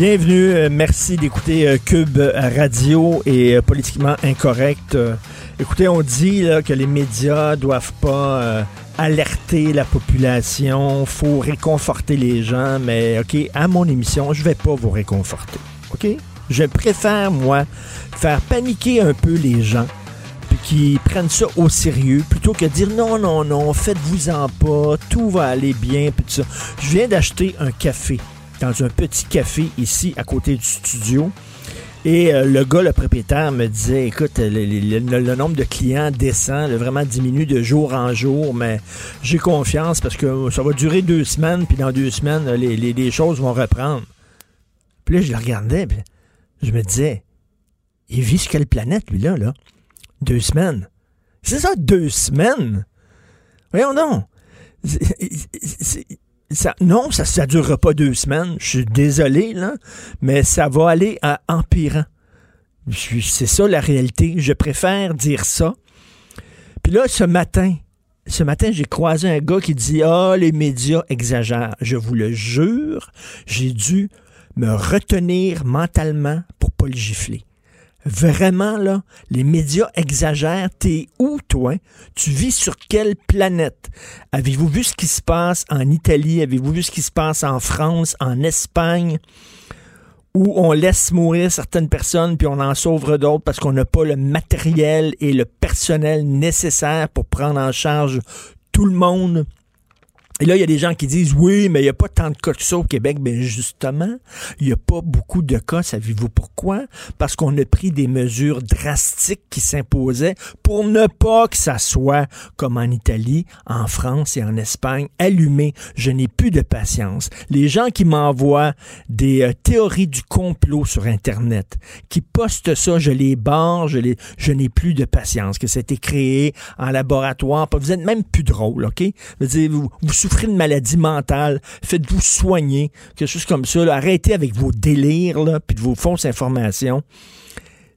Bienvenue, euh, merci d'écouter euh, Cube Radio et euh, Politiquement Incorrect. Écoutez, on dit que les médias doivent pas alerter la population, faut réconforter les gens, mais OK, à mon émission, je vais pas vous réconforter. OK? Je préfère, moi, faire paniquer un peu les gens qui prennent ça au sérieux plutôt que dire non, non, non, faites-vous-en pas, tout va aller bien, puis tout ça. Je viens d'acheter un café dans un petit café ici à côté du studio. Et euh, le gars, le propriétaire, me disait, écoute, le, le- le- le nombre de clients descend, là, vraiment diminue de jour en jour, mais j'ai confiance parce que ça va durer deux semaines, puis dans deux semaines, les, les- les choses vont reprendre. Puis là, je le regardais, puis je me disais, il vit sur quelle planète, lui-là, là? Deux semaines. C'est ça, deux semaines? Voyons donc. C'est- non, ça ne durera pas deux semaines. Je suis désolé, là, mais ça va aller à empirant. C'est ça la réalité. Je préfère dire ça. Puis là, ce matin, ce matin, j'ai croisé un gars qui dit Ah, les médias exagèrent. Je vous le jure, j'ai dû me retenir mentalement pour pas le gifler. Vraiment, là, les médias exagèrent. T'es où, toi? Tu vis sur quelle planète? Avez-vous vu ce qui se passe en Italie? Avez-vous vu ce qui se passe en France, en Espagne? Où on laisse mourir certaines personnes puis on en sauve d'autres parce qu'on n'a pas le matériel et le personnel nécessaire pour prendre en charge tout le monde? Et là, il y a des gens qui disent oui, mais il n'y a pas tant de cas que ça au Québec. Ben justement, il n'y a pas beaucoup de cas. Savez-vous pourquoi? Parce qu'on a pris des mesures drastiques qui s'imposaient pour ne pas que ça soit comme en Italie, en France et en Espagne, allumé. Je n'ai plus de patience. Les gens qui m'envoient des euh, théories du complot sur Internet, qui postent ça, je les barre, je, les, je n'ai plus de patience, que c'était créé en laboratoire. Vous êtes même plus drôle, OK? Vous souffrez de maladie mentale, faites-vous soigner, quelque chose comme ça. Arrêtez avec vos délires, là, puis de vos fausses informations.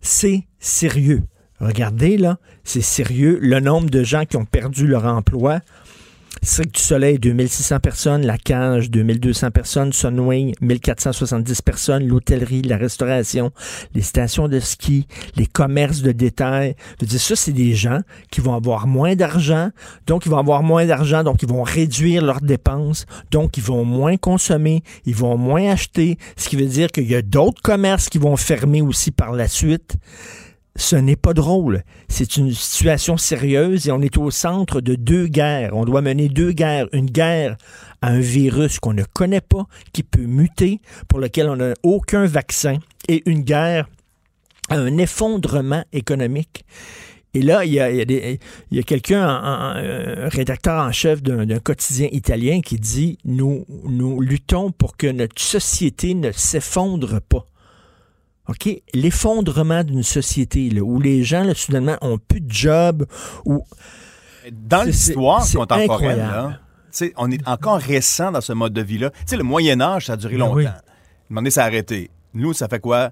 C'est sérieux. Regardez, là, c'est sérieux. Le nombre de gens qui ont perdu leur emploi, Cirque du Soleil, 2600 personnes. La Cage, 2200 personnes. Sunwing, 1470 personnes. L'hôtellerie, la restauration, les stations de ski, les commerces de détail. Je veux dire, ça, c'est des gens qui vont avoir moins d'argent. Donc, ils vont avoir moins d'argent. Donc, ils vont réduire leurs dépenses. Donc, ils vont moins consommer. Ils vont moins acheter. Ce qui veut dire qu'il y a d'autres commerces qui vont fermer aussi par la suite ce n'est pas drôle. C'est une situation sérieuse et on est au centre de deux guerres. On doit mener deux guerres. Une guerre à un virus qu'on ne connaît pas, qui peut muter, pour lequel on n'a aucun vaccin, et une guerre à un effondrement économique. Et là, il y a, quelqu'un, un rédacteur en chef d'un d'un quotidien italien, qui dit nous, nous luttons pour que notre société ne s'effondre pas. OK? L'effondrement d'une société là, où les gens, là, soudainement, ont plus de job, où Dans l'histoire contemporaine, incroyable. là, tu sais, on est encore récent dans ce mode de vie-là. Tu sais, le Moyen Âge, ça a duré Ben longtemps. oui. Donné, ça a arrêté. Nous, ça fait quoi?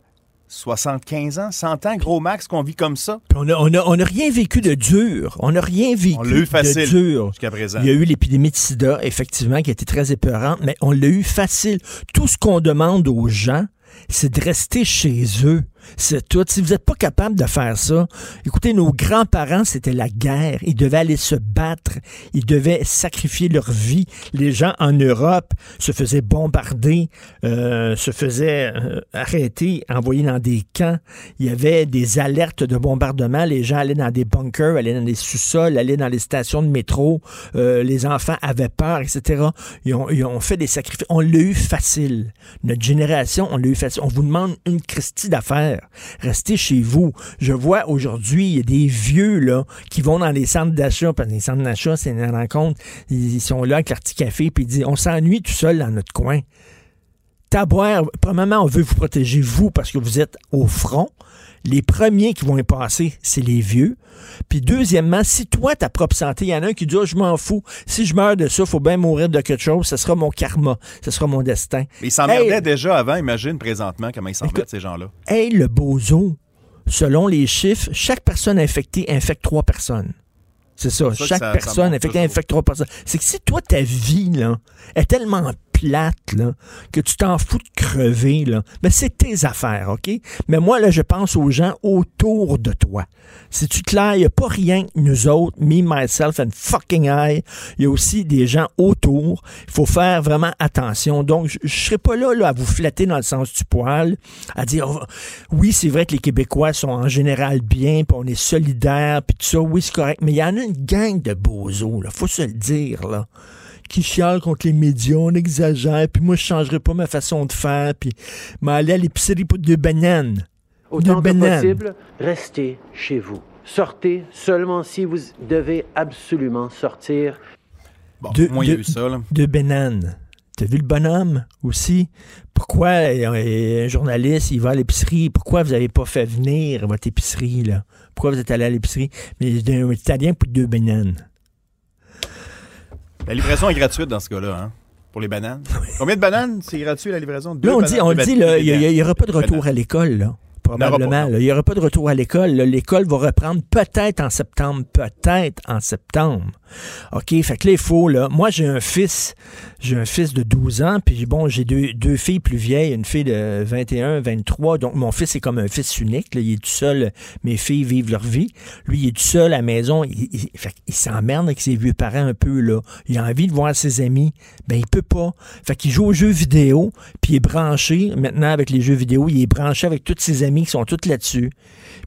75 ans, 100 ans, gros max, qu'on vit comme ça? Puis On n'a on a, on a rien vécu de dur. On n'a rien vécu On l'a eu de facile dur. jusqu'à présent. Il y a eu l'épidémie de sida, effectivement, qui a été très épeurante, mais on l'a eu facile. Tout ce qu'on demande aux gens, c'est de rester chez eux. C'est tout. Si vous n'êtes pas capable de faire ça, écoutez, nos grands-parents, c'était la guerre. Ils devaient aller se battre. Ils devaient sacrifier leur vie. Les gens en Europe se faisaient bombarder, euh, se faisaient euh, arrêter, envoyer dans des camps. Il y avait des alertes de bombardement. Les gens allaient dans des bunkers, allaient dans des sous-sols, allaient dans les stations de métro. Euh, les enfants avaient peur, etc. Ils ont, ils ont fait des sacrifices. On l'a eu facile. Notre génération, on l'a eu facile. On vous demande une Christie d'affaires. Restez chez vous. Je vois aujourd'hui, il y a des vieux qui vont dans les centres d'achat, parce que les centres d'achat, c'est une rencontre. Ils sont là avec leur petit café, puis ils disent On s'ennuie tout seul dans notre coin. Taboire, premièrement, on veut vous protéger, vous, parce que vous êtes au front. Les premiers qui vont y passer, c'est les vieux. Puis deuxièmement, si toi, ta propre santé, il y en a un qui dit, oh, je m'en fous. Si je meurs de ça, faut bien mourir de quelque chose. Ce sera mon karma. Ce sera mon destin. Mais ils s'emmerdaient Hey. déjà avant. Imagine présentement comment ils s'emmerdent, Écoute, ces gens-là. Hey, le bozo, selon les chiffres, chaque personne infectée infecte trois personnes. C'est ça. Chaque ça- personne infectée infecte trois personnes. C'est que si toi, ta vie, là, est tellement plate, là, que tu t'en fous de crever, là, ben c'est tes affaires, OK? Mais moi, là, je pense aux gens autour de toi. Si tu clair, il n'y a pas rien que nous autres, me, myself and fucking I. Il y a aussi des gens autour. Il faut faire vraiment attention. Donc, je ne serai pas là, là à vous flatter dans le sens du poil, à dire, oh, oui, c'est vrai que les Québécois sont en général bien, puis on est solidaires, puis tout ça, oui, c'est correct. Mais il y en a une gang de bozos, là, faut se le dire, là qui chialent contre les médias, on exagère, puis moi, je changerai pas ma façon de faire, puis m'aller à l'épicerie pour deux bananes. Autant Deux que bananes. possible, restez chez vous. Sortez seulement si vous devez absolument sortir. Bon, De- moi, il y a de- eu ça, là. Deux bananes. T'as vu le bonhomme aussi? Pourquoi euh, un journaliste, il va à l'épicerie? Pourquoi vous n'avez pas fait venir votre épicerie, là? Pourquoi vous êtes allé à l'épicerie? Mais un Italien pour deux bananes. La livraison est gratuite dans ce cas-là, hein, pour les bananes. Combien de bananes, c'est gratuit, la livraison? Deux Là, on bananes, dit, on dit, il n'y aura pas de retour Bananes. à l'école, là. Probablement. Il n'y aura pas de retour à l'école. L'école va reprendre peut-être en septembre. Peut-être en septembre. OK? Fait que là, il faut, là. Moi, j'ai un fils. J'ai un fils de 12 ans. Puis, bon, j'ai deux, deux filles plus vieilles. Une fille de 21, 23. Donc, mon fils est comme un fils unique. là. Il est tout seul. Mes filles vivent leur vie. Lui, il est tout seul à la maison. Il, il, fait qu'il s'emmerde avec ses vieux parents un peu, là. Il a envie de voir ses amis. Ben, il peut pas. Fait qu'il joue aux jeux vidéo. Puis, il est branché. Maintenant, avec les jeux vidéo, il est branché avec tous ses amis qui sont tous là-dessus.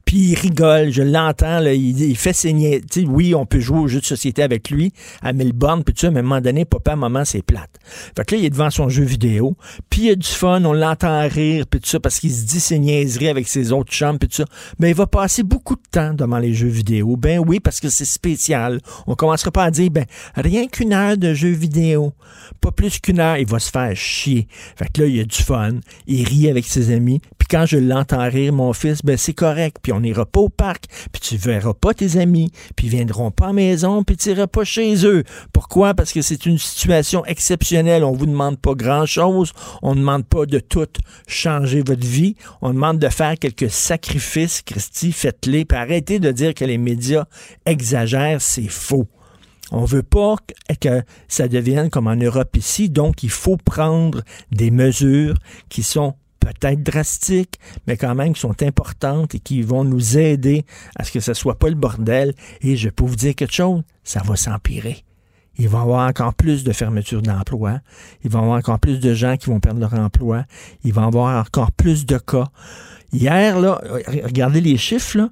Puis il rigole, je l'entends, il, fait saigner. Tu sais, oui, on peut jouer aux jeux de société avec lui à Melbourne, puis tout ça, mais à un moment donné, papa, moment, c'est plate. Fait que là, il est devant son jeu vidéo, puis il a du fun, on l'entend rire, puis tout ça, parce qu'il se dit ses niaiseries avec ses autres chums, puis tout ça. Ben, il va passer beaucoup de temps devant les jeux vidéo. Ben oui, parce que c'est spécial. On commencera pas à dire, ben, rien qu'une heure de jeu vidéo. Pas plus qu'une heure, il va se faire chier. Fait que là, il a du fun, il rit avec ses amis, puis quand je l'entends rire, mon fils, ben c'est correct, puis on n'ira pas au parc, puis tu verras pas tes amis, puis ils viendront pas à la maison, puis tu iras pas chez eux. Pourquoi? Parce que c'est une situation exceptionnelle. On vous demande pas grand-chose, on ne demande pas de tout changer votre vie, on demande de faire quelques sacrifices, Christy, faites-les, puis arrêtez de dire que les médias exagèrent, c'est faux. On veut pas que- que ça devienne comme en Europe ici, donc il faut prendre des mesures qui sont peut-être drastiques, mais quand même qui sont importantes et qui vont nous aider à ce que ce soit pas le bordel. Et je peux vous dire quelque chose, ça va s'empirer. Il va y avoir encore plus de fermetures d'emplois. Il va y avoir encore plus de gens qui vont perdre leur emploi. Il va y avoir encore plus de cas. Hier, là, regardez les chiffres.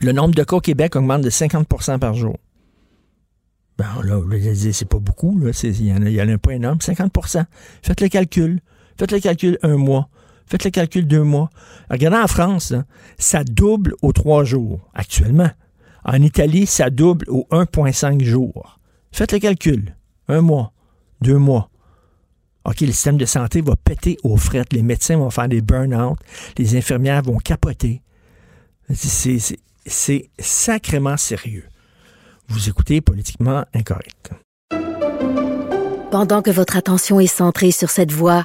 Le nombre de cas au Québec augmente de 50% par jour. Ben là, c'est pas beaucoup, là. Il y, en a, il y en a pas énorme. 50% Faites le calcul. Faites le calcul un mois. Faites le calcul deux mois. Regardez en France, ça double aux trois jours actuellement. En Italie, ça double aux 1,5 jours. Faites le calcul. Un mois, deux mois. OK, le système de santé va péter aux frettes. Les médecins vont faire des burn-out. Les infirmières vont capoter. C'est- sacrément sérieux. Vous écoutez Politiquement Incorrect. Pendant que votre attention est centrée sur cette voix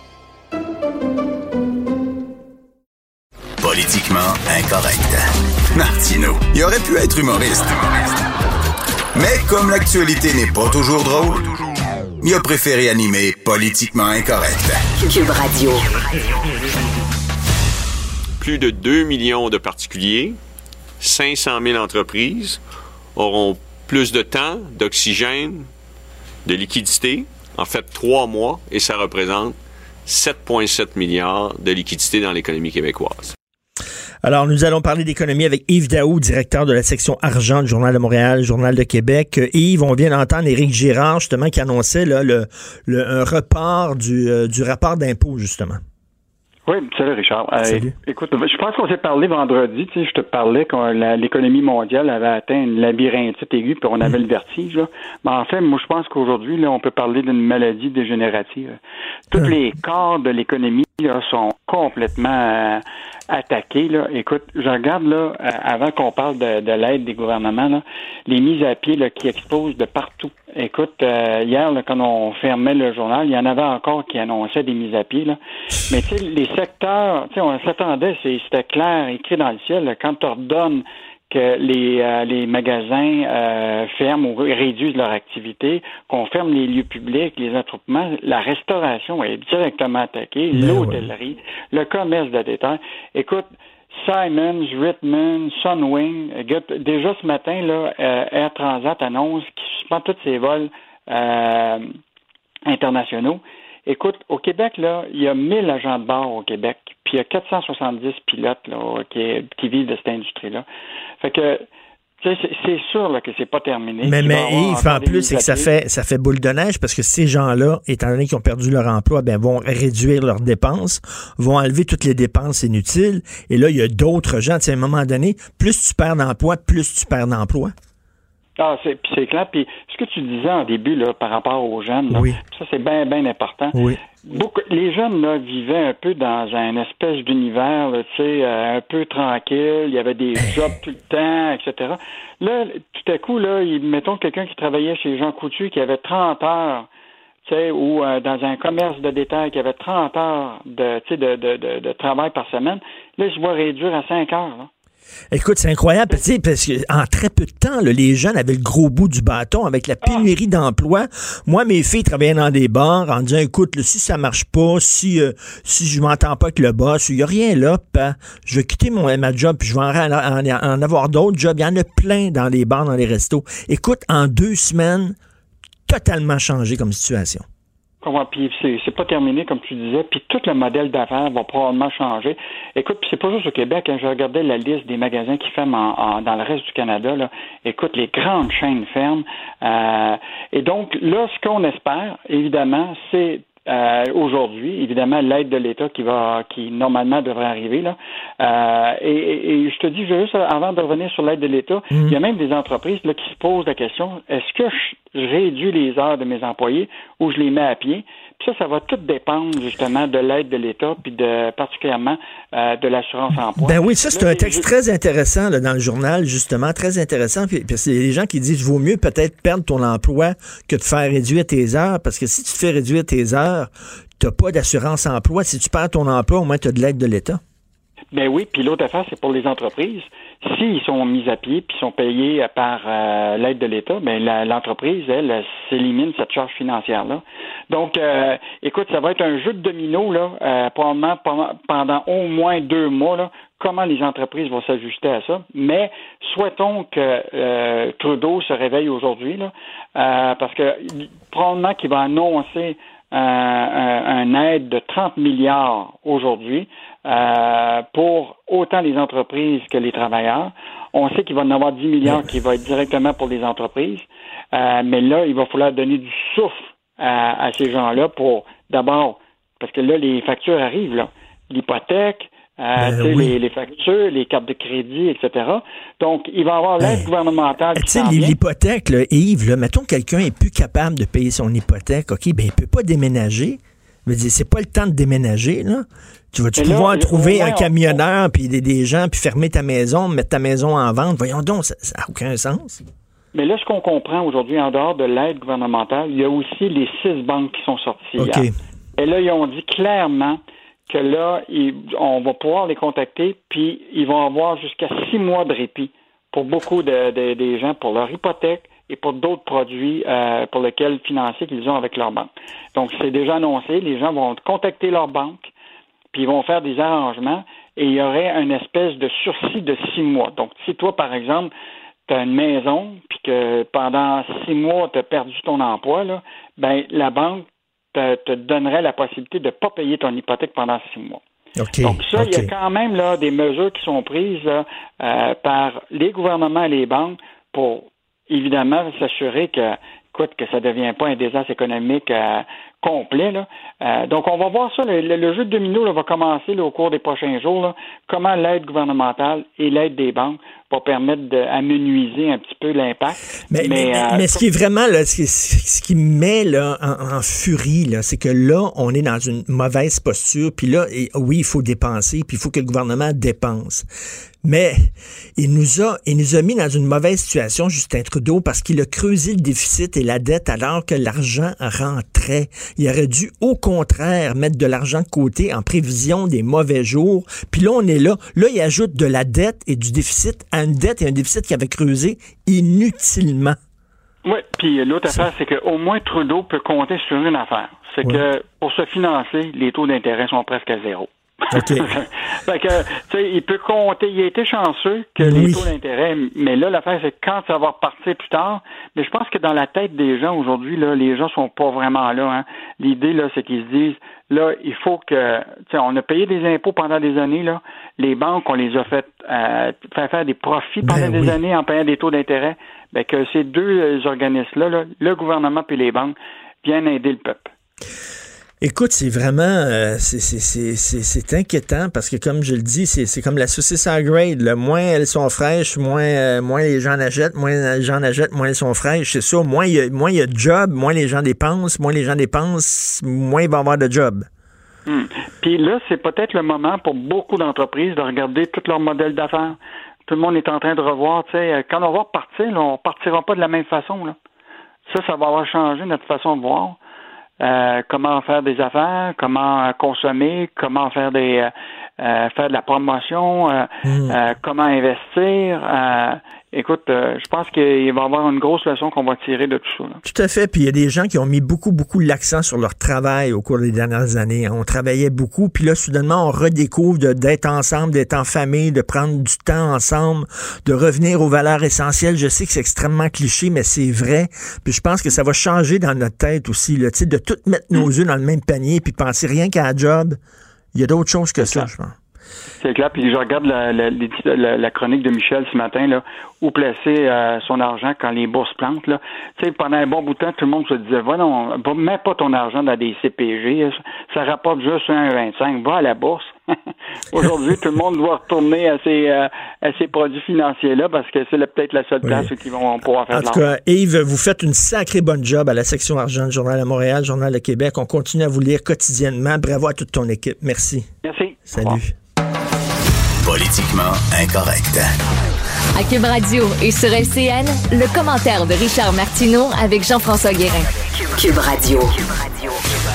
Politiquement incorrect. Martino, il aurait pu être humoriste. Mais comme l'actualité n'est pas toujours drôle, il a préféré animer Politiquement incorrect. Cube Radio. Plus de 2 millions de particuliers, 500 000 entreprises auront plus de temps, d'oxygène, de liquidité, en fait trois mois, et ça représente 7,7 milliards de liquidité dans l'économie québécoise. Alors, nous allons parler d'économie avec Yves Daou, directeur de la section argent du Journal de Montréal, Journal de Québec. Euh, Yves, on vient d'entendre Éric Girard, justement, qui annonçait là, le, le- un report du, euh, du rapport d'impôt, justement. Oui, salut Richard. Euh, Salut. écoute, je pense qu'on s'est parlé vendredi. Tu sais, je te parlais quand l'économie mondiale avait atteint une labyrinthite aiguë, puis on avait le vertige. Là. Mais en fait, moi, je pense qu'aujourd'hui, là, on peut parler d'une maladie dégénérative. Tous les corps de l'économie là, sont complètement attaqués. Là. Écoute, je regarde là, euh, avant qu'on parle de, de l'aide des gouvernements, là, les mises à pied là, qui explosent de partout. Écoute, euh, hier, là, quand on fermait le journal, il y en avait encore qui annonçaient des mises à pied. Là. Mais tu sais, les secteurs, tu sais, on s'attendait, c'était clair, écrit dans le ciel, là, quand tu ordonnes que les, euh, les magasins euh, ferment ou réduisent leur activité, qu'on ferme les lieux publics, les attroupements, la restauration est directement attaquée, Ben l'hôtellerie, le commerce de détail. Écoute, Simons, Ritman, Sunwing, déjà ce matin, là, euh, Air Transat annonce qu'il suspend tous ses vols euh, internationaux. Écoute, au Québec, là, il y a 1000 agents de bord au Québec, puis il y a 470 pilotes là, qui, qui vivent de cette industrie-là. Fait que, c'est- sûr là, que c'est pas terminé. Mais, mais Yves, encore en plus, c'est que ça fait, ça fait boule de neige parce que ces gens-là, étant donné qu'ils ont perdu leur emploi, ben, vont réduire leurs dépenses, vont enlever toutes les dépenses inutiles. Et là, il y a d'autres gens. À un moment donné, plus tu perds d'emploi, plus tu perds d'emploi. Ah, c'est, clair. Puis que tu disais en début là, par rapport aux jeunes, là, Oui. ça c'est bien, bien important. Oui. Beaucoup, les jeunes là, vivaient un peu dans un espèce d'univers, tu sais, euh, un peu tranquille. Il y avait des jobs tout le temps, etc. Là, tout à coup, là, mettons quelqu'un qui travaillait chez Jean Coutu qui avait 30 heures, tu sais, ou euh, dans un commerce de détail qui avait 30 heures de, de, de, de, travail par semaine. Là, il se voit réduire à 5 heures. Là. Écoute, c'est incroyable, tu sais, parce que en très peu de temps, là, les jeunes avaient le gros bout du bâton avec la pénurie d'emploi. Moi, mes filles travaillaient dans des bars en disant, écoute, là, si ça marche pas, si euh, si je m'entends pas avec le boss, il y a rien là, ben, je vais quitter mon ma job, puis je vais en, en- en avoir d'autres jobs. Il y en a plein dans les bars, dans les restos. Écoute, en deux semaines, totalement changé comme situation. C'est pas terminé, comme tu disais, puis tout le modèle d'affaires va probablement changer. Écoute, puis c'est pas juste au Québec, hein, je regardais la liste des magasins qui ferment en, en- dans le reste du Canada, là. Écoute, les grandes chaînes ferment. Euh, et donc, là, ce qu'on espère, évidemment, c'est euh, aujourd'hui, évidemment, l'aide de l'État qui va, qui normalement devrait arriver là. Euh, et, et- et je te dis juste avant de revenir sur l'aide de l'État, il y a même des entreprises là, qui se posent la question est-ce que je, réduis les heures de mes employés ou je les mets à pied? Ça, ça va tout dépendre justement de l'aide de l'État, puis de particulièrement euh, de l'assurance emploi. Ben oui, ça, c'est un les- texte très intéressant là, dans le journal, justement, très intéressant. Puis, puis c'est des gens qui disent vaut mieux peut-être perdre ton emploi que de faire réduire tes heures, parce que si tu te fais réduire tes heures, tu n'as pas d'assurance emploi. Si tu perds ton emploi, au moins tu as de l'aide de l'État. Ben oui, puis l'autre affaire, c'est pour les entreprises. S'ils sont mis à pied puis sont payés par euh, l'aide de l'État, ben l'entreprise, elle, s'élimine cette charge financière-là. Donc, euh, écoute, ça va être un jeu de domino, là, euh, probablement pendant, pendant au moins deux mois, là, comment les entreprises vont s'ajuster à ça. Mais souhaitons que euh, Trudeau se réveille aujourd'hui, là, euh, parce que probablement qu'il va annoncer euh, un, un aide de 30 milliards aujourd'hui euh, pour autant les entreprises que les travailleurs. On sait qu'il va en avoir 10 milliards qui va être directement pour les entreprises, euh, mais là, il va falloir donner du souffle à, à ces gens-là pour d'abord, parce que là, les factures arrivent, là, l'hypothèque, euh, Ben oui. les, les factures, les cartes de crédit, etc. Donc, il va y avoir l'aide Ben, gouvernementale Tu sais, l'hypothèque, là, Yves, là, mettons quelqu'un est plus capable de payer son hypothèque, OK, ben il peut pas déménager. Je me dis, c'est pas le temps de déménager, là. Tu vas-tu là, pouvoir au trouver un on- camionneur, puis des, des gens, puis fermer ta maison, mettre ta maison en vente? Voyons donc, ça n'a aucun sens. Mais là, ce qu'on comprend aujourd'hui, en dehors de l'aide gouvernementale, il y a aussi les six banques qui sont sorties. Hier. Et là, ils ont dit clairement que là, on va pouvoir les contacter, puis ils vont avoir jusqu'à six mois de répit pour beaucoup de, de- des gens, pour leur hypothèque et pour d'autres produits euh, pour lesquels financiers qu'ils ont avec leur banque. Donc, c'est déjà annoncé. Les gens vont contacter leur banque, puis ils vont faire des arrangements, et il y aurait une espèce de sursis de six mois. Donc, si toi, par exemple, tu as une maison, puis que pendant six mois, tu as perdu ton emploi, là, ben, la banque te, te donnerait la possibilité de ne pas payer ton hypothèque pendant six mois. Donc ça, il y a quand même là, des mesures qui sont prises là, euh, par les gouvernements et les banques pour évidemment s'assurer que, écoute, que ça ne devient pas un désastre économique euh, complet. Là. Euh, donc on va voir ça. Le, le- le jeu de domino là, va commencer là, au cours des prochains jours. là. comment l'aide gouvernementale et l'aide des banques va permettre d'amenuiser un petit peu l'impact. Mais, mais, euh, mais ce qui est vraiment, là, ce qui, ce qui me met là, en, en furie, c'est que là, on est dans une mauvaise posture, puis là, et, oui, il faut dépenser, puis il faut que le gouvernement dépense. Mais il nous a, il nous a mis dans une mauvaise situation, Justin Trudeau, parce qu'il a creusé le déficit et la dette alors que l'argent rentrait. Il aurait dû, au contraire, mettre de l'argent de côté en prévision des mauvais jours. Puis là, on est là. Là, il ajoute de la dette et du déficit à une dette et un déficit qui avait creusé inutilement. Oui, puis l'autre affaire, c'est qu'au moins Trudeau peut compter sur une affaire. C'est Ouais. que pour se financer, les taux d'intérêt sont presque à zéro. OK. fait que, tu sais, il peut compter. Il a été chanceux que Oui. les taux d'intérêt, mais là, l'affaire, c'est quand ça va repartir plus tard. Mais je pense que dans la tête des gens aujourd'hui, là, les gens sont pas vraiment là. Hein. L'idée, là, c'est qu'ils se disent, là, il faut que, tu sais, on a payé des impôts pendant des années, là. Les banques, on les a fait euh, faire faire des profits pendant Ben des oui. années en payant des taux d'intérêt. Ben, que ces deux organismes-là, là, le gouvernement puis les banques, viennent aider le peuple. Écoute, c'est vraiment, euh, c'est- inquiétant parce que comme je le dis, c'est comme la saucisse en grade. là. Moins elles sont fraîches, moins, euh, moins les gens en achètent, moins les gens en achètent, moins elles sont fraîches. C'est ça. Moins il y a, moins il y a de job, moins les gens dépensent, moins les gens dépensent, moins il va y avoir de job. Hmm. Puis là, c'est peut-être le moment pour beaucoup d'entreprises de regarder tout leur modèle d'affaires. Tout le monde est en train de revoir, tu sais, euh, quand on va repartir, là, on partira pas de la même façon. Là. Ça, ça va avoir changé notre façon de voir. Euh, comment faire des affaires, comment euh, consommer, comment faire des euh, euh, faire de la promotion, euh, euh, comment investir. Écoute, euh, je pense qu'il va y avoir une grosse leçon qu'on va tirer de tout ça. là. Tout à fait. Puis il y a des gens qui ont mis beaucoup, beaucoup l'accent sur leur travail au cours des dernières années. On travaillait beaucoup, puis là, soudainement, on redécouvre d'être ensemble, d'être en famille, de prendre du temps ensemble, de revenir aux valeurs essentielles. Je sais que c'est extrêmement cliché, mais c'est vrai. Puis je pense que ça va changer dans notre tête aussi, tu sais, de tout mettre nos œufs dans le même panier, puis penser rien qu'à la job. Il y a d'autres choses que ça, je pense. C'est clair. Puis je regarde la, la, les- la- la chronique de Michel ce matin, là, où placer euh, son argent quand les bourses plantent. Là. Pendant un bon bout de temps, tout le monde se disait, va non, mets pas ton argent dans des CPG, ça rapporte juste 1,25, va à la bourse. Aujourd'hui, tout le monde doit retourner à ces, euh, à ces produits financiers-là parce que c'est peut-être la seule Oui. place où ils vont pouvoir faire En tout cas, Yves, vous faites une sacrée bonne job à la section argent du Journal de Montréal, Journal de Québec. On continue à vous lire quotidiennement. Bravo à toute ton équipe. Merci. Merci. Salut. Politiquement incorrect. À Cube Radio et sur LCN, le commentaire de Richard Martineau avec Jean-François Guérin. Cube Radio. 19.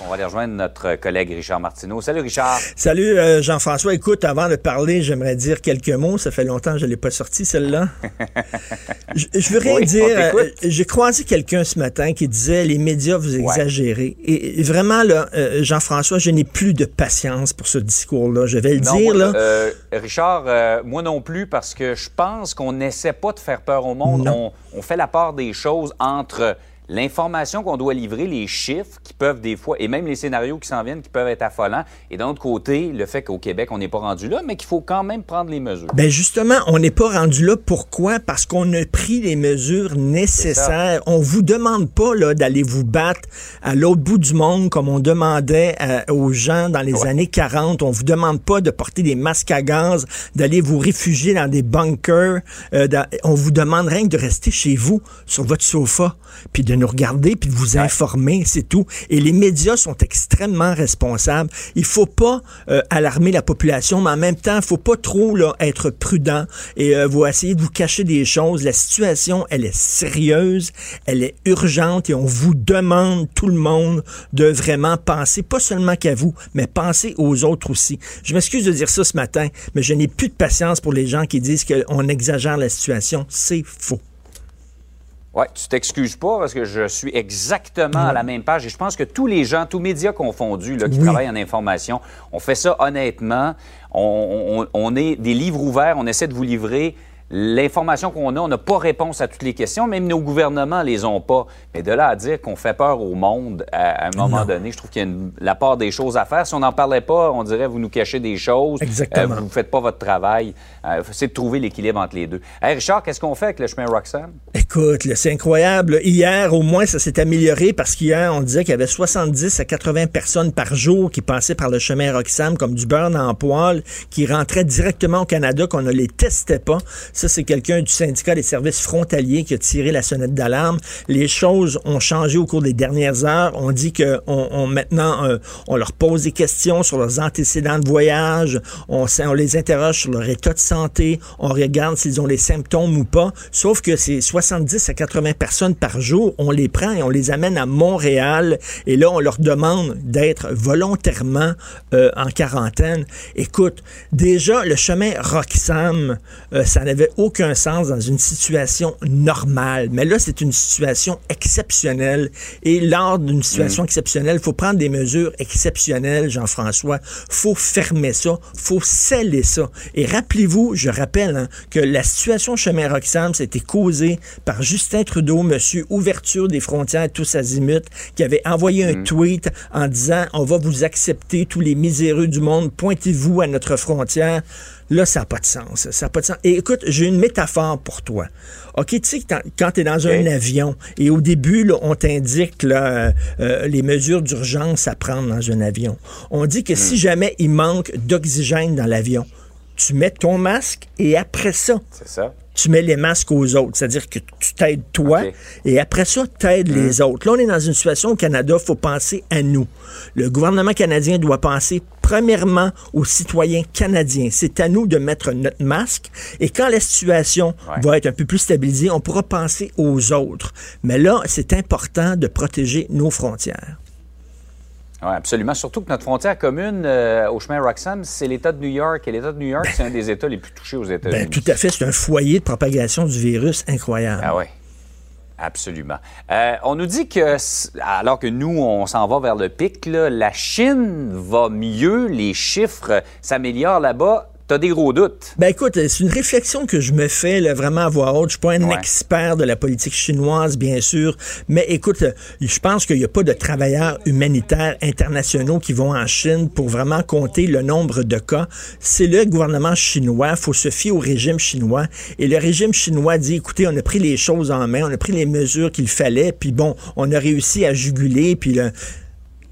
On va aller rejoindre notre collègue Richard Martineau. Salut Richard. Salut euh, Jean-François. Écoute, avant de parler, j'aimerais dire quelques mots. Ça fait longtemps que je ne l'ai pas sorti, celle-là. je, je veux rien Oui, dire. euh, J'ai croisé quelqu'un ce matin qui disait les médias, vous exagérez. Et, et vraiment, là, euh, Jean-François, je n'ai plus de patience pour ce discours-là. Je vais le Non, dire, moi, là. Richard, moi non plus, parce que je pense qu'on n'essaie pas de faire peur au monde. On, on fait la part des choses entre l'information qu'on doit livrer, les chiffres qui peuvent des fois, et même les scénarios qui s'en viennent qui peuvent être affolants, et d'un autre côté, le fait qu'au Québec, on n'est pas rendu là, mais qu'il faut quand même prendre les mesures. Ben justement, on n'est pas rendu là. Pourquoi? Parce qu'on a pris les mesures nécessaires. On vous demande pas là d'aller vous battre à l'autre bout du monde comme on demandait euh, aux gens dans les années 40. On vous demande pas de porter des masques à gaz, d'aller vous réfugier dans des bunkers. Euh, dans- on vous demande rien que de rester chez vous sur votre sofa, puis de nous regarder puis de vous informer, c'est tout. Et les médias sont extrêmement responsables. Il faut pas euh, alarmer la population, mais en même temps, il faut pas trop là, être prudent et euh, vous essayer de vous cacher des choses. La situation, elle est sérieuse, elle est urgente et on vous demande, tout le monde, de vraiment penser, pas seulement qu'à vous, mais penser aux autres aussi. Je m'excuse de dire ça ce matin, mais je n'ai plus de patience pour les gens qui disent qu'on exagère la situation. C'est faux. Oui, tu t'excuses pas parce que je suis exactement à la même page et je pense que tous les gens, tous médias confondus là, qui travaillent en information, on fait ça honnêtement. On, on, on est des livres ouverts, on essaie de vous livrer l'information qu'on a, on n'a pas réponse à toutes les questions, même nos gouvernements les ont pas. Mais de là à dire qu'on fait peur au monde à, un moment donné, je trouve qu'il y a une, la part des choses à faire. Si on n'en parlait pas, on dirait vous nous cachez des choses, Exactement. Euh, vous ne faites pas votre travail. Euh, c'est de trouver l'équilibre entre les deux. Hey Richard, qu'est-ce qu'on fait avec le chemin Roxanne? Écoute, là, c'est incroyable. Hier, au moins, ça s'est amélioré parce qu'hier, on disait qu'il y avait 70 à 80 personnes par jour qui passaient par le chemin Roxham comme du beurre le poêle, qui rentraient directement au Canada, qu'on ne les testait pas. Ça, c'est quelqu'un du syndicat des services frontaliers qui a tiré la sonnette d'alarme. Les choses ont changé au cours des dernières heures. On dit que on, maintenant, euh, on leur pose des questions sur leurs antécédents de voyage. On les interroge sur leur état de santé. On regarde s'ils ont les symptômes ou pas. Sauf que c'est 70 à 80 personnes par jour. On les prend et on les amène à Montréal. Et là, on leur demande d'être volontairement euh, en quarantaine. Écoute, déjà, le chemin Roxham, euh, ça n'avait aucun sens dans une situation normale. Mais là, c'est une situation exceptionnelle. Et lors d'une situation exceptionnelle, il faut prendre des mesures exceptionnelles, Jean-François. faut fermer ça. faut sceller ça. Et rappelez-vous, je rappelle, hein, que la situation chemin Roxham, c'était causée par Justin Trudeau, monsieur ouverture des frontières tous azimuts, qui avait envoyé un tweet en disant on va vous accepter tous les miséreux du monde, pointez-vous à notre frontière. Là, ça n'a pas de sens. Ça n'a pas de sens. Et écoute, j'ai une métaphore pour toi. OK, tu sais, quand- tu es dans un avion et au début, là, on t'indique là, euh, euh, les mesures d'urgence à prendre dans un avion. On dit que si jamais il manque d'oxygène dans l'avion, tu mets ton masque et après ça, C'est ça. Tu mets les masques aux autres. C'est-à-dire que tu t'aides toi et après ça, tu aides les autres. Là, on est dans une situation au Canada, il faut penser à nous. Le gouvernement canadien doit penser premièrement aux citoyens canadiens. C'est à nous de mettre notre masque et quand la situation va être un peu plus stabilisée, on pourra penser aux autres. Mais là, c'est important de protéger nos frontières. Oui, absolument. Surtout que notre frontière commune euh, au chemin Roxham, c'est l'État de New York. Et l'État de New York, c'est un des États les plus touchés aux États-Unis. Ben, tout à fait, c'est un foyer de propagation du virus incroyable. Ah oui. Absolument. Euh, on nous dit que, alors que nous, on s'en va vers le pic, là, la Chine va mieux, les chiffres s'améliorent là-bas. T'as des gros doutes. Ben écoute, c'est une réflexion que je me fais là, vraiment à voix haute. Je suis pas un expert de la politique chinoise, bien sûr, mais écoute, je pense qu'il n'y a pas de travailleurs humanitaires internationaux qui vont en Chine pour vraiment compter le nombre de cas. C'est le gouvernement chinois, faut se fier au régime chinois. Et le régime chinois dit, écoutez, on a pris les choses en main, on a pris les mesures qu'il fallait, puis bon, on a réussi à juguler, puis le,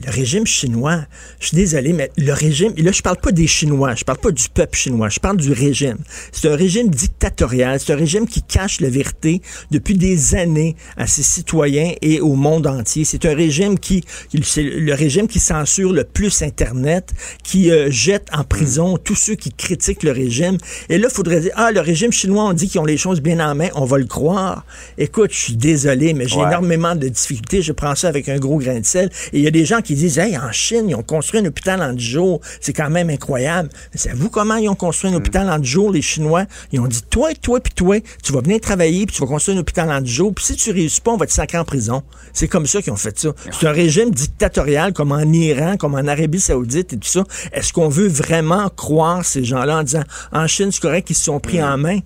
le régime chinois, je suis désolé, mais le régime, et là, je parle pas des Chinois, je parle pas du peuple chinois, je parle du régime. C'est un régime dictatorial, c'est un régime qui cache la vérité depuis des années à ses citoyens et au monde entier. C'est un régime qui, c'est le régime qui censure le plus Internet, qui euh, jette en prison tous ceux qui critiquent le régime. Et là, il faudrait dire, ah, le régime chinois, on dit qu'ils ont les choses bien en main, on va le croire. Écoute, je suis désolé, mais j'ai Ouais. énormément de difficultés. Je prends ça avec un gros grain de sel. Et il y a des gens qui disent, hey, en Chine, ils ont construit un hôpital en 10 jours. C'est quand même incroyable. Mais savez-vous comment ils ont construit un hôpital en 10 jours, les Chinois? Ils ont dit, toi, toi, puis toi, tu vas venir travailler, puis tu vas construire un hôpital en 10 jours. Puis si tu réussis pas, on va te sacrer en prison. C'est comme ça qu'ils ont fait ça. C'est un régime dictatorial, comme en Iran, comme en Arabie Saoudite et tout ça. Est-ce qu'on veut vraiment croire ces gens-là en disant, en Chine, c'est correct qu'ils se sont pris en main?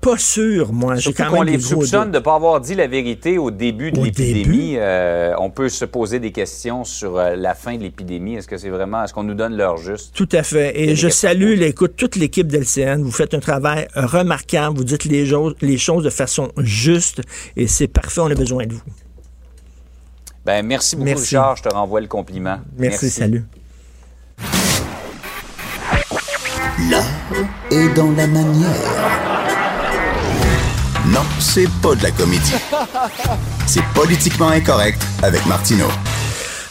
Pas sûr, moi. J'ai Surtout quand qu'on même les des gros soupçonne de ne pas avoir dit la vérité au début de Au l'épidémie. Euh, on peut se poser des questions sur euh, la fin de l'épidémie. Est-ce que c'est vraiment, est-ce qu'on nous donne l'heure juste? Tout à fait. Et je salue, écoute, toute l'équipe d'LCN. Vous faites un travail remarquable. Vous dites les, jo- les choses de façon juste. Et c'est parfait. On a besoin de vous. Ben, merci beaucoup, Merci. Richard. Je te renvoie le compliment. Merci, salut. L'art est dans la manière. Non, c'est pas de la comédie. C'est politiquement incorrect avec Martineau.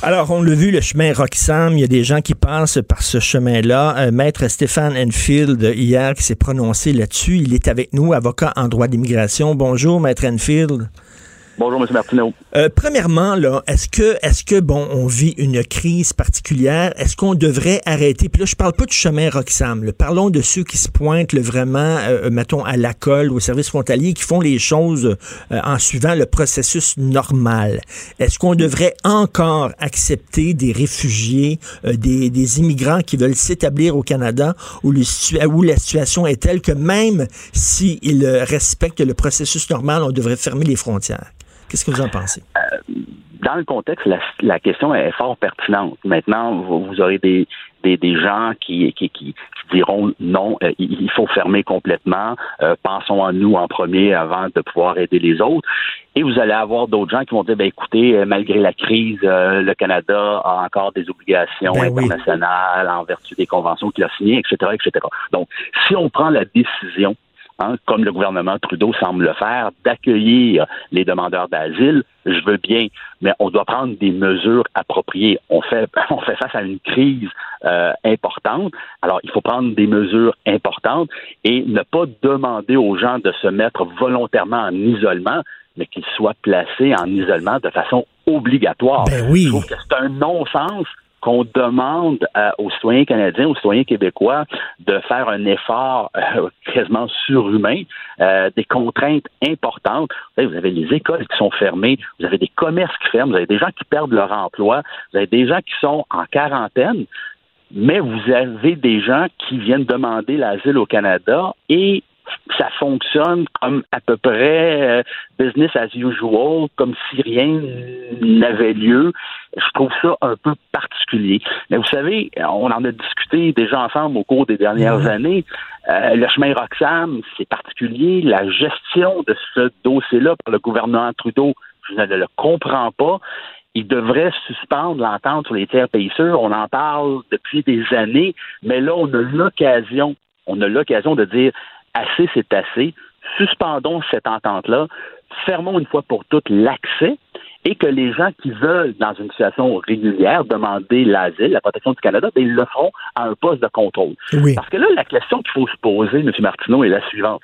Alors, on l'a vu, le chemin Roxham, il y a des gens qui passent par ce chemin-là. Euh, Maître Stéphane Enfield, hier, qui s'est prononcé là-dessus, il est avec nous, avocat en droit d'immigration. Bonjour, Maître Enfield. Bonjour, M. Martineau. Euh, premièrement, là, est-ce que, est-ce que, bon, on vit une crise particulière? Est-ce qu'on devrait arrêter? Puis là, je parle pas du chemin Roxham. Là. Parlons de ceux qui se pointent le vraiment, euh, mettons, à la colle, au service frontalier, qui font les choses euh, en suivant le processus normal. Est-ce qu'on devrait encore accepter des réfugiés, euh, des, des immigrants qui veulent s'établir au Canada où, le, où la situation est telle que même s'ils respectent le processus normal, on devrait fermer les frontières? Qu'est-ce que vous en pensez? Euh, dans le contexte, la, la, question est fort pertinente. Maintenant, vous, vous aurez des, des, des, gens qui, qui, qui, diront non, euh, il faut fermer complètement, euh, pensons à nous en premier avant de pouvoir aider les autres. Et vous allez avoir d'autres gens qui vont dire, ben, écoutez, malgré la crise, euh, le Canada a encore des obligations Ben oui. internationales en vertu des conventions qu'il a signées, etc., etc. Donc, si on prend la décision Hein, comme le gouvernement Trudeau semble le faire, d'accueillir les demandeurs d'asile, je veux bien, mais on doit prendre des mesures appropriées. On fait, on fait face à une crise euh, importante, alors il faut prendre des mesures importantes et ne pas demander aux gens de se mettre volontairement en isolement, mais qu'ils soient placés en isolement de façon obligatoire. Ben oui. Je trouve que c'est un non-sens qu'on demande aux citoyens canadiens, aux citoyens québécois de faire un effort euh, quasiment surhumain, euh, des contraintes importantes. Vous, vous avez les écoles qui sont fermées, vous avez des commerces qui ferment, vous avez des gens qui perdent leur emploi, vous avez des gens qui sont en quarantaine, mais vous avez des gens qui viennent demander l'asile au Canada et ça fonctionne comme à peu près euh, business as usual, comme si rien n'avait lieu. Je trouve ça un peu particulier. Mais vous savez, on en a discuté déjà ensemble au cours des dernières années. Euh, le chemin Roxham, c'est particulier. La gestion de ce dossier-là par le gouvernement Trudeau, je ne le comprends pas il devrait suspendre l'entente sur les tiers pays sûrs. On en parle depuis des années, mais là, on a l'occasion, on a l'occasion de dire assez, c'est assez. Suspendons cette entente-là. Fermons une fois pour toutes l'accès et que les gens qui veulent, dans une situation régulière, demander l'asile, la protection du Canada, ben, ils le feront à un poste de contrôle. Oui. Parce que là, la question qu'il faut se poser, M. Martineau, est la suivante.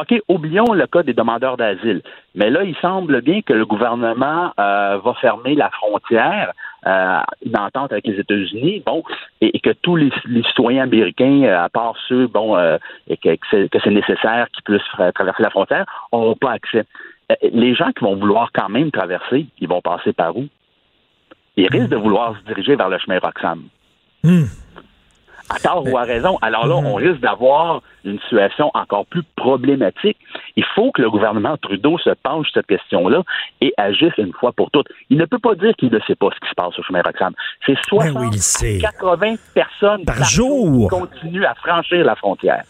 OK, oublions le cas des demandeurs d'asile. Mais là, il semble bien que le gouvernement euh, va fermer la frontière, euh, une entente avec les États-Unis, bon, et, que tous les, citoyens américains, euh, à part ceux, bon, euh, que c'est nécessaire qu'ils puissent traverser la frontière, n'auront pas accès. Euh, les gens qui vont vouloir quand même traverser, ils vont passer par où? Ils risquent de vouloir se diriger vers le chemin Roxham. Hmm. À tort ou à raison. Alors là, on risque d'avoir une situation encore plus problématique. Il faut que le gouvernement Trudeau se penche sur cette question-là et agisse une fois pour toutes. Il ne peut pas dire qu'il ne sait pas ce qui se passe au chemin Roxham. C'est 60 Ben oui, il sait. 80 personnes Par jour. qui continuent à franchir la frontière.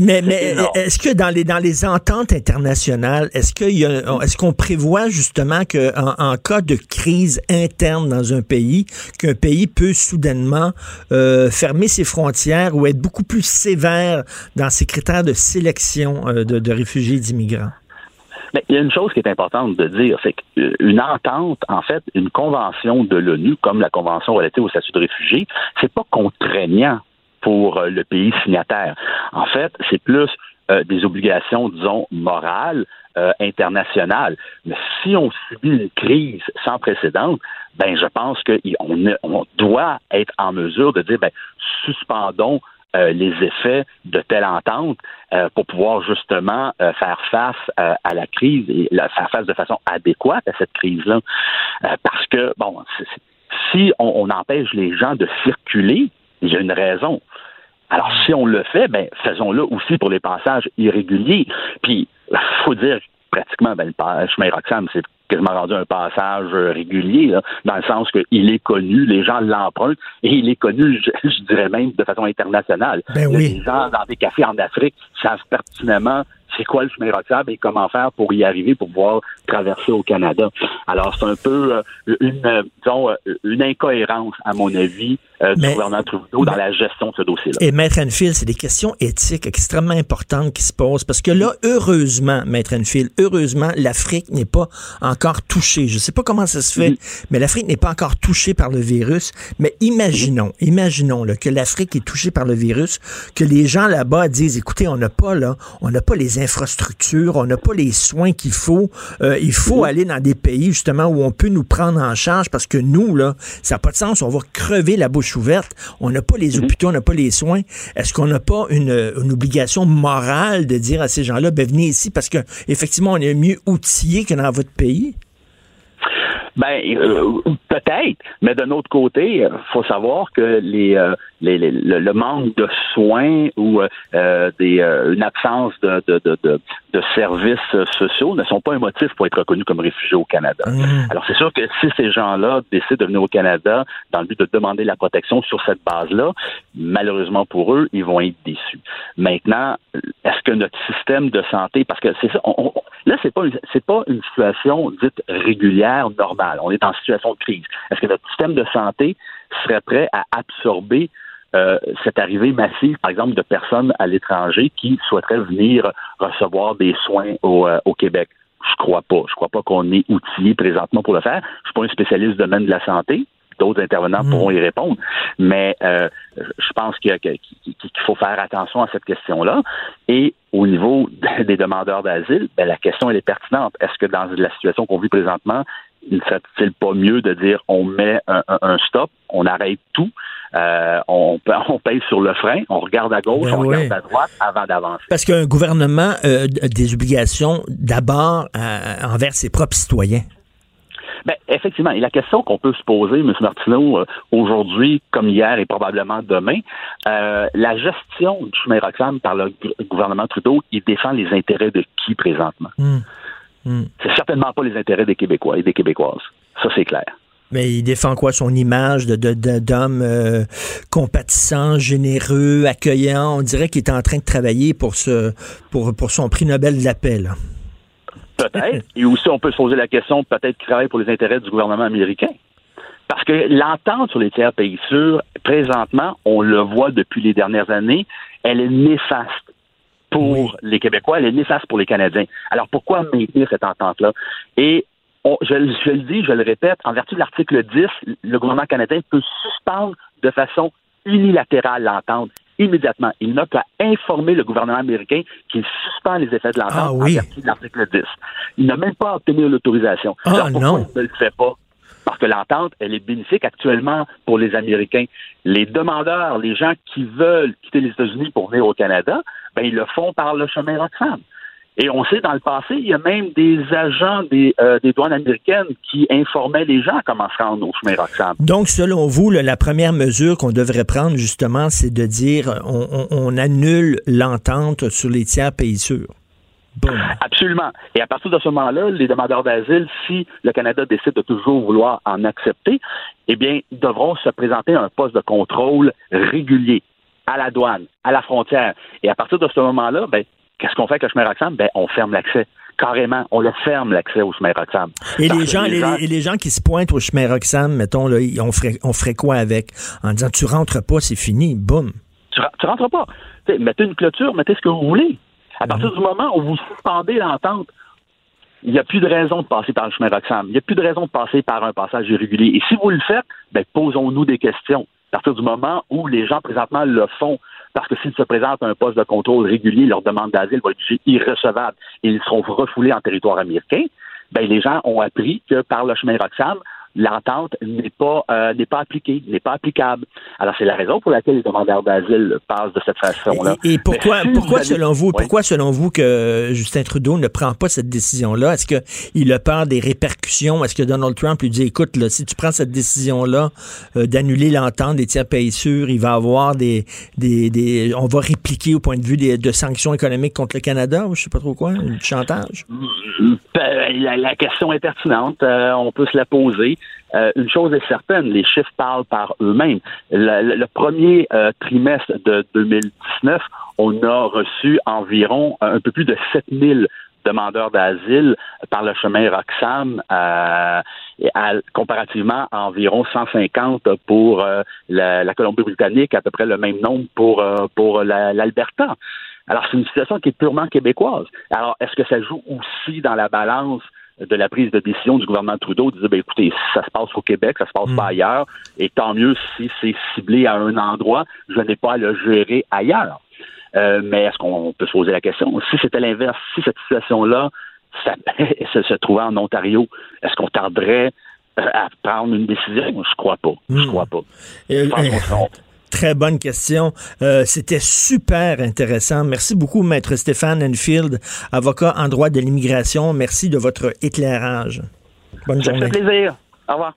Mais, mais énorme. est-ce que dans les dans les ententes internationales, est-ce qu'il y a est-ce qu'on prévoit justement que en, en cas de crise interne dans un pays, qu'un pays peut soudainement euh, fermer ses frontières ou être beaucoup plus sévère dans ses critères de sélection euh, de, de réfugiés et d'immigrants? Mais il y a une chose qui est importante de dire, c'est qu'une entente, en fait, une convention de l'ONU, comme la convention relative au statut de réfugié, c'est pas contraignant pour euh, le pays signataire. En fait, c'est plus euh, des obligations, disons, morales, euh, internationales. Mais si on subit une crise sans précédent, ben je pense qu'on on doit être en mesure de dire, ben suspendons les effets de telle entente pour pouvoir justement faire face à la crise et faire face de façon adéquate à cette crise-là. parce que, bon, si on empêche les gens de circuler, il y a une raison. Alors, si on le fait, ben, faisons-le aussi pour les passages irréguliers. Puis, faut dire pratiquement, ben, le chemin Roxham, c'est quasiment rendu un passage régulier, là, dans le sens qu'il est connu, les gens l'empruntent, et il est connu, je, je, dirais même, de façon internationale. Ben oui. Les gens dans des cafés en Afrique savent pertinemment c'est quoi le chemin Roxham et comment faire pour y arriver, pour pouvoir traverser au Canada. Alors, c'est un peu euh, une, disons, une incohérence, à mon avis, euh, du Mais- gouvernement Trudeau dans la gestion de ce dossier-là. Et Maître Enfield, c'est des questions éthiques extrêmement importantes qui se posent parce que là, heureusement, Maître Enfield, heureusement, l'Afrique n'est pas encore touchée. Je ne sais pas comment ça se fait, mais l'Afrique n'est pas encore touchée par le virus. Mais imaginons, imaginons là, que l'Afrique est touchée par le virus, que les gens là-bas disent, écoutez, on n'a pas là, on n'a pas les on n'a pas les soins qu'il faut. Euh, il faut aller dans des pays justement où on peut nous prendre en charge parce que nous là, ça n'a pas de sens. On va crever la bouche ouverte. On n'a pas les hôpitaux, on n'a pas les soins. Est-ce qu'on n'a pas une, une obligation morale de dire à ces gens-là, ben venez ici parce que effectivement on est mieux outillés que dans votre pays? Ben, euh, peut-être, mais d'un autre côté, il faut savoir que les, euh, les- les- le, manque de soins ou euh, des, euh, une absence de, de, de, de, services euh, sociaux ne sont pas un motif pour être reconnus comme réfugiés au Canada. Alors, c'est sûr que si ces gens-là décident de venir au Canada dans le but de demander la protection sur cette base-là, malheureusement pour eux, ils vont être déçus. Maintenant, est-ce que notre système de santé, parce que c'est ça, on- on- là, c'est pas une, c'est pas une situation dite régulière, normale. On est en situation de crise. Est-ce que notre système de santé serait prêt à absorber euh, cette arrivée massive, par exemple, de personnes à l'étranger qui souhaiteraient venir recevoir des soins au, euh, au Québec? Je crois pas. Je crois pas qu'on est outillé présentement pour le faire. Je suis pas un spécialiste du domaine de la santé. D'autres intervenants pourront y répondre. Mais euh, je pense qu'il faut faire attention à cette question-là. Et au niveau des demandeurs d'asile, ben, la question elle est pertinente. Est-ce que dans la situation qu'on vit présentement, ne serait-il pas mieux de dire on met un, un- un stop, on arrête tout, euh, on, on paye sur le frein, on regarde à gauche, Ben on oui. regarde à droite avant d'avancer. Parce qu'un gouvernement euh, a des obligations d'abord euh, envers ses propres citoyens. Ben, effectivement. Et la question qu'on peut se poser, M. Martineau, aujourd'hui, comme hier et probablement demain, euh, la gestion du chemin Roxham par le gouvernement Trudeau, il défend les intérêts de qui présentement? Hmm. Hmm. C'est certainement pas les intérêts des Québécois et des Québécoises. Ça, c'est clair. Mais il défend quoi? Son image de, d'homme euh, compatissant, généreux, accueillant. On dirait qu'il est en train de travailler pour, ce, pour, pour son prix Nobel de la paix. là. Peut-être. Et aussi, on peut se poser la question, peut-être qu'il travaille pour les intérêts du gouvernement américain. Parce que l'entente sur les tiers pays sûrs, présentement, on le voit depuis les dernières années, elle est néfaste pour les Québécois, elle est néfaste pour les Canadiens. Alors pourquoi maintenir cette entente-là? Et on- je, le- je le dis, je le répète, en vertu de l'article 10, le gouvernement canadien peut suspendre de façon unilatérale l'entente immédiatement. Il n'a qu'à informer le gouvernement américain qu'il suspend les effets de l'entente Ah oui. en vertu de l'article 10. Il n'a même pas à obtenir l'autorisation. Ah, Alors, pourquoi non. il ne le fait pas? Parce que l'entente, elle est bénéfique actuellement pour les Américains. Les demandeurs, les gens qui veulent quitter les États-Unis pour venir au Canada, ben, ils le font par le chemin Roxham. Et on sait, dans le passé, il y a même des agents des, euh, douanes américaines qui informaient les gens comment se rendre au chemin Roxham. Donc, selon vous, la première mesure qu'on devrait prendre, justement, c'est de dire on- on annule l'entente sur les tiers pays sûrs. Absolument. Et à partir de ce moment-là, les demandeurs d'asile, si le Canada décide de toujours vouloir en accepter, eh bien, devront se présenter à un poste de contrôle régulier à la douane, à la frontière. Et à partir de ce moment-là, ben, qu'est-ce qu'on fait avec le chemin Roxham? Ben, on ferme l'accès. Carrément, on le ferme l'accès au chemin Roxham. Et les gens, les, et les gens qui se pointent au chemin Roxham, mettons, là, on, ferait, on ferait quoi avec? En disant, tu rentres pas, c'est fini, boum. tu, tu rentres pas. Mettez une clôture, mettez ce que vous voulez. À partir du moment où vous suspendez l'entente, il n'y a plus de raison de passer par le chemin Roxham. Il n'y a plus de raison de passer par un passage irrégulier. Et si vous le faites, ben, posons-nous des questions. À partir du moment où les gens présentement le font, parce que s'ils se présentent à un poste de contrôle régulier, leur demande d'asile va être irrecevable et ils seront refoulés en territoire américain, ben, les gens ont appris que par le chemin Roxham, l'entente n'est pas euh, n'est pas appliquée, n'est pas applicable. Alors c'est la raison pour laquelle les demandeurs d'asile passent de cette façon-là. Et pourquoi, si pourquoi vous avez- selon vous, Oui. pourquoi selon vous que Justin Trudeau ne prend pas cette décision-là? Est-ce qu'il a peur des répercussions? Est-ce que Donald Trump lui dit, écoute, là, si tu prends cette décision-là euh, d'annuler l'entente des tiers pays sûrs, il va avoir des, des, des, on va répliquer au point de vue des, de sanctions économiques contre le Canada ou je sais pas trop quoi, du chantage? Ben, la, la question est pertinente. Euh, on peut se la poser. Euh, une chose est certaine, les chiffres parlent par eux-mêmes. Le, premier euh, trimestre de 2019, on a reçu environ un peu plus de 7000 demandeurs d'asile par le chemin Roxham, euh, comparativement à environ 150 pour la, Colombie-Britannique, à peu près le même nombre pour, pour l'Alberta. Alors, c'est une situation qui est purement québécoise. Alors, est-ce que ça joue aussi dans la balance de la prise de décision du gouvernement Trudeau de dire, ben, écoutez, ça se passe au Québec, ça se passe pas hmm. ailleurs, et tant mieux si c'est ciblé à un endroit, je n'ai pas à le gérer ailleurs. Euh, mais est-ce qu'on peut se poser la question, si c'était l'inverse, si cette situation-là se, se trouvait en Ontario, est-ce qu'on tarderait euh, à prendre une décision? Je crois pas. Je hmm. crois pas. Très bonne question. Euh, c'était super intéressant. Merci beaucoup, Maître Stéphane Enfield, avocat en droit de l'immigration. Merci de votre éclairage. Bonne journée. Ça fait plaisir. Au revoir.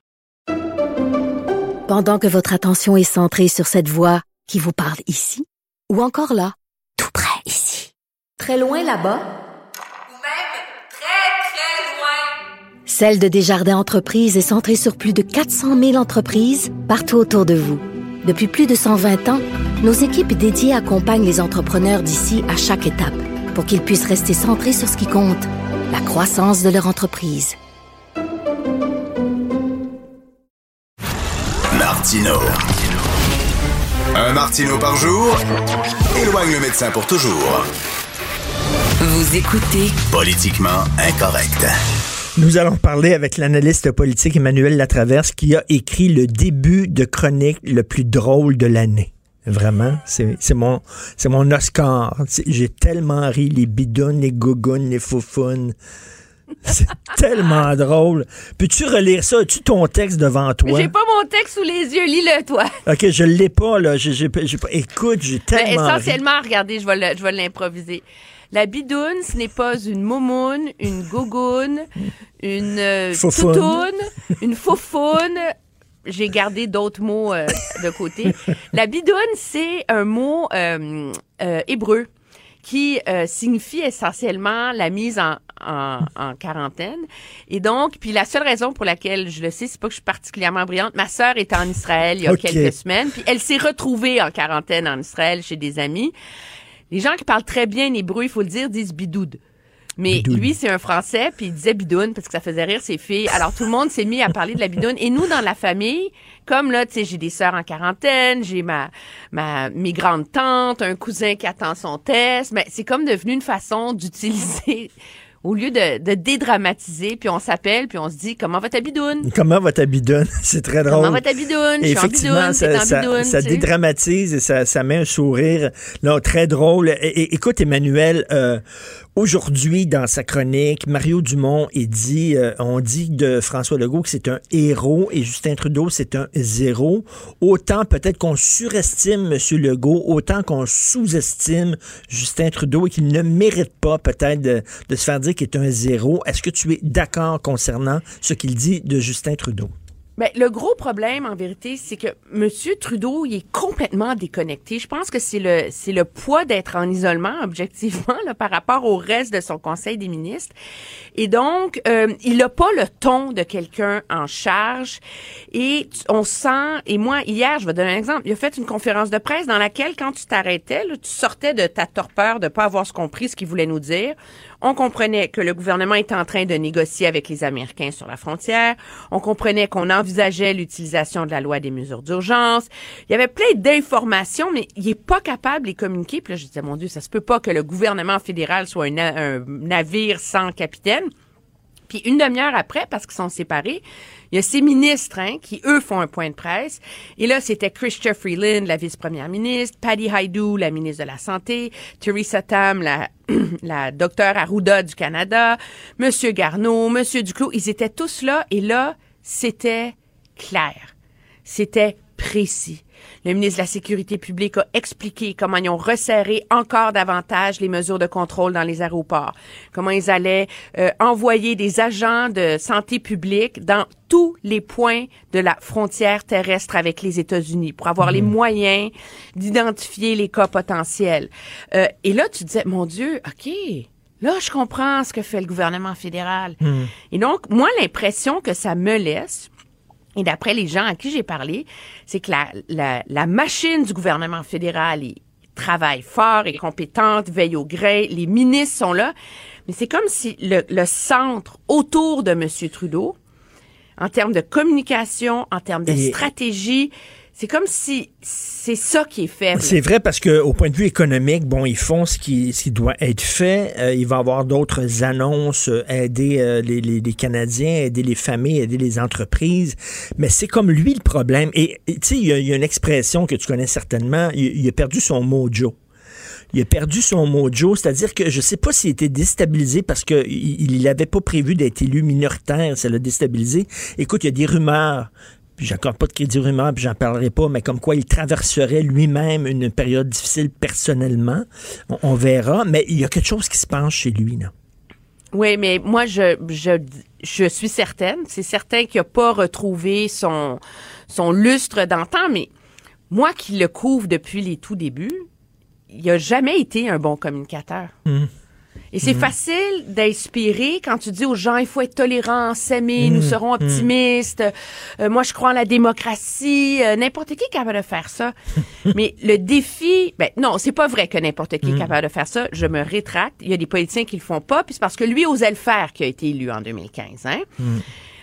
Pendant que votre attention est centrée sur cette voix qui vous parle ici, ou encore là, tout près ici, très loin là-bas, ou même très, très loin, Celle de Desjardins Entreprises est centrée sur plus de 400 000 entreprises partout autour de vous. Depuis plus de 120 ans, nos équipes dédiées accompagnent les entrepreneurs d'ici à chaque étape pour qu'ils puissent rester centrés sur ce qui compte, la croissance de leur entreprise. Martino. Un Martino par jour éloigne le médecin pour toujours. Vous écoutez Politiquement incorrect. Nous allons parler avec l'analyste politique Emmanuel Latraverse qui a écrit le début de chronique le plus drôle de l'année. Vraiment, c'est mon, mon Oscar. J'ai tellement ri, les bidons, les gougounes, les foufounes. C'est tellement drôle. Peux-tu relire ça? As-tu ton texte devant toi? J'ai pas mon texte sous les yeux. Lis-le, toi. OK, je l'ai pas, là. Écoute, j'ai ben, tellement. essentiellement, regardez, je vais l'improviser. La bidoune, ce n'est pas une momoune, une gogoune, une euh, une faufoune. J'ai gardé d'autres mots euh, de côté. La bidoune, c'est un mot euh, hébreu qui signifie essentiellement la mise en, en, quarantaine. Et donc, puis la seule raison pour laquelle je le sais, c'est pas que je suis particulièrement brillante. Ma sœur est en Israël il y a quelques semaines, puis elle s'est retrouvée en quarantaine en Israël chez des amis. Les gens qui parlent très bien hébreu, il faut le dire, disent bidoud. Mais lui, c'est un Français, puis il disait bidoune parce que ça faisait rire ses filles. Alors tout le monde s'est mis à parler de la bidoune. Et nous, dans la famille, comme là, tu sais, j'ai des sœurs en quarantaine, j'ai ma, ma, mes grandes tantes, un cousin qui attend son test. Mais c'est comme devenu une façon d'utiliser au lieu de, de, dédramatiser, puis on s'appelle, puis on se dit comment va ta bidoune? Comment va ta bidoune? C'est très drôle. Comment va ta bidoune? Effectivement, ça, ça, ça dédramatise et ça, ça met un sourire là, très drôle. Et, écoute, Emmanuel, euh, Aujourd'hui, dans sa chronique, Mario Dumont est dit, euh, on dit de François Legault que c'est un héros et Justin Trudeau c'est un zéro. Autant peut-être qu'on surestime M. Legault, autant qu'on sous-estime Justin Trudeau et qu'il ne mérite pas peut-être de, de se faire dire qu'il est un zéro. Est-ce que tu es d'accord concernant ce qu'il dit de Justin Trudeau? Ben, le gros problème, en vérité, c'est que M. Trudeau, il est complètement déconnecté. Je pense que c'est le, c'est le poids d'être en isolement, objectivement, là, par rapport au reste de son Conseil des ministres. Et donc, euh, il n'a pas le ton de quelqu'un en charge. Et on sent, et moi, hier, je vais donner un exemple, il a fait une conférence de presse dans laquelle, quand tu t'arrêtais, tu sortais de ta torpeur de pas avoir compris ce qu'il voulait nous dire. On comprenait que le gouvernement était en train de négocier avec les Américains sur la frontière. On comprenait qu'on envisageait l'utilisation de la loi des mesures d'urgence. Il y avait plein d'informations, mais il est pas capable de les communiquer. Puis là, je disais, mon Dieu, ça se peut pas que le gouvernement fédéral soit un navire sans capitaine. Puis une demi-heure après, parce qu'ils sont séparés, il y a ces ministres hein, qui, eux, font un point de presse. Et là, c'était Christopher Freeland, la vice-première ministre, Patty Haidu, la ministre de la Santé, Theresa Tam, la, la docteure Arruda du Canada, Monsieur Garneau, Monsieur Duclos. Ils étaient tous là. Et là, c'était clair. C'était précis. Le ministre de la Sécurité publique a expliqué comment ils ont resserré encore davantage les mesures de contrôle dans les aéroports, comment ils allaient euh, envoyer des agents de santé publique dans tous les points de la frontière terrestre avec les États-Unis pour avoir les mmh. moyens d'identifier les cas potentiels. Euh, et là, tu disais, mon Dieu, OK, Là, je comprends ce que fait le gouvernement fédéral. Mmh. Et donc, moi, l'impression que ça me laisse, et d'après les gens à qui j'ai parlé, c'est que la, la, la, machine du gouvernement fédéral est travaille fort, est compétente, veille au grain, les ministres sont là. Mais c'est comme si le, le centre autour de M. Trudeau, en termes de communication, en termes de Et- stratégie, c'est comme si c'est ça qui est faible. C'est vrai parce que au point de vue économique, bon, ils font ce qui, ce qui doit être fait. Euh, il va avoir d'autres annonces, euh, aider euh, les, les- les Canadiens, aider les familles, aider les entreprises. Mais c'est comme lui le problème. Et tu sais, il y, y a une expression que tu connais certainement. Il, a perdu son mojo. Il a perdu son mojo, c'est-à-dire que je sais pas s'il était déstabilisé parce que il n'avait pas prévu d'être élu minoritaire, ça l'a déstabilisé. Écoute, il y a des rumeurs puis j'accorde pas de crédit aux rumeurs, puis j'en parlerai pas, mais comme quoi il traverserait lui-même une période difficile personnellement. On, on verra, mais il y a quelque chose qui se passe chez lui, là. Oui, mais moi, je, je, je suis certaine. C'est certain qu'il n'a pas retrouvé son, son lustre d'antan, mais moi qui le couvre depuis les tout débuts, il n'a jamais été un bon communicateur. Et c'est Mhm. facile d'inspirer quand tu dis aux gens, il faut être tolérant, s'aimer, nous Mhm. serons Mhm. optimistes, euh, moi je crois en la démocratie, euh, n'importe qui est capable de faire ça. Mais le défi, ben non, c'est pas vrai que n'importe qui est capable de faire ça, je me rétracte. Il y a des politiciens qui le font pas, puis c'est parce que lui osait le faire qui a été élu en 2015. Hein?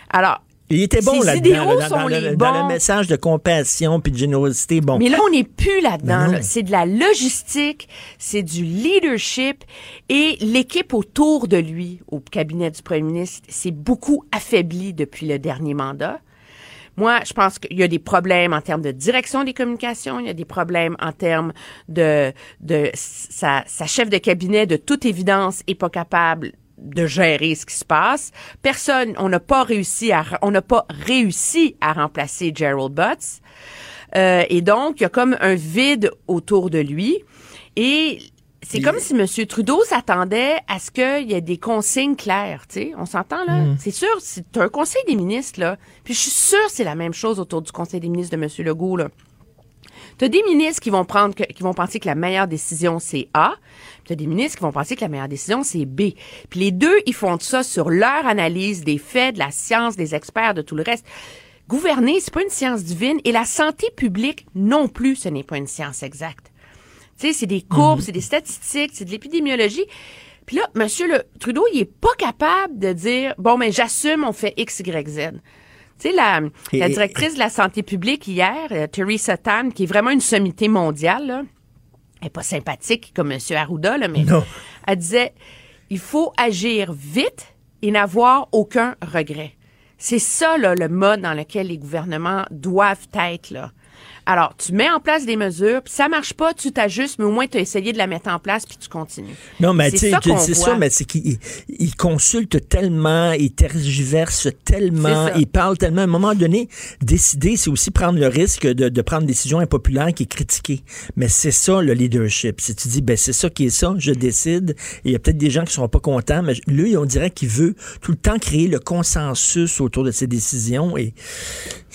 Alors, Il était bon là-dedans, là, dans, le, dans message de compassion puis de générosité. Bon, Mais là, on n'est plus là-dedans. Là. C'est de la logistique, c'est du leadership et l'équipe autour de lui au cabinet du premier ministre s'est beaucoup affaiblie depuis le dernier mandat. Moi, je pense qu'il y a des problèmes en termes de direction des communications, il y a des problèmes en termes de, de sa, sa chef de cabinet, de toute évidence, est pas capable de gérer ce qui se passe. Personne, on n'a pas réussi à, on n'a pas réussi à remplacer Gerald Butts. Euh, et donc, il y a comme un vide autour de lui. Et c'est comme si M. Trudeau s'attendait à ce qu'il y ait des consignes claires, tu sais. On s'entend, là? Mm. C'est sûr, c'est un conseil des ministres, là. Puis je suis sûre que c'est la même chose autour du conseil des ministres de M. Legault, là. T'as des ministres qui vont prendre, que- qui vont penser que la meilleure décision c'est A, t'as des ministres qui vont penser que la meilleure décision c'est B. Puis les deux, ils font ça sur leur analyse des faits, de la science, des experts, de tout le reste. Gouverner, c'est pas une science divine, et la santé publique non plus, ce n'est pas une science exacte. Tu sais, c'est des courbes, c'est des statistiques, c'est de l'épidémiologie. Puis là, Monsieur le Trudeau, il est pas capable de dire bon, mais j'assume, on fait X, Y, Z. Tu sais, la directrice de la santé publique hier, euh, Theresa Tan, qui est vraiment une sommité mondiale, là, elle est pas sympathique comme M. Arruda, là, mais Non. elle disait il faut agir vite et n'avoir aucun regret. C'est ça, là, le mode dans lequel les gouvernements doivent être, là. Alors, tu mets en place des mesures, puis ça marche pas, tu t'ajustes, mais au moins tu as essayé de la mettre en place, puis tu continues. Non, mais c'est sais, ça c'est ça, mais c'est qu'il il consulte tellement, il tergiverse tellement, C'est ça. il parle tellement. À un moment donné, décider, c'est aussi prendre le risque de, de prendre une décision impopulaire qui est critiquée. Mais c'est ça, le leadership. Si tu dis, ben c'est ça qui est ça, je décide, et il y a peut-être des gens qui seront pas contents, mais lui, on dirait qu'il veut tout le temps créer le consensus autour de ses décisions, et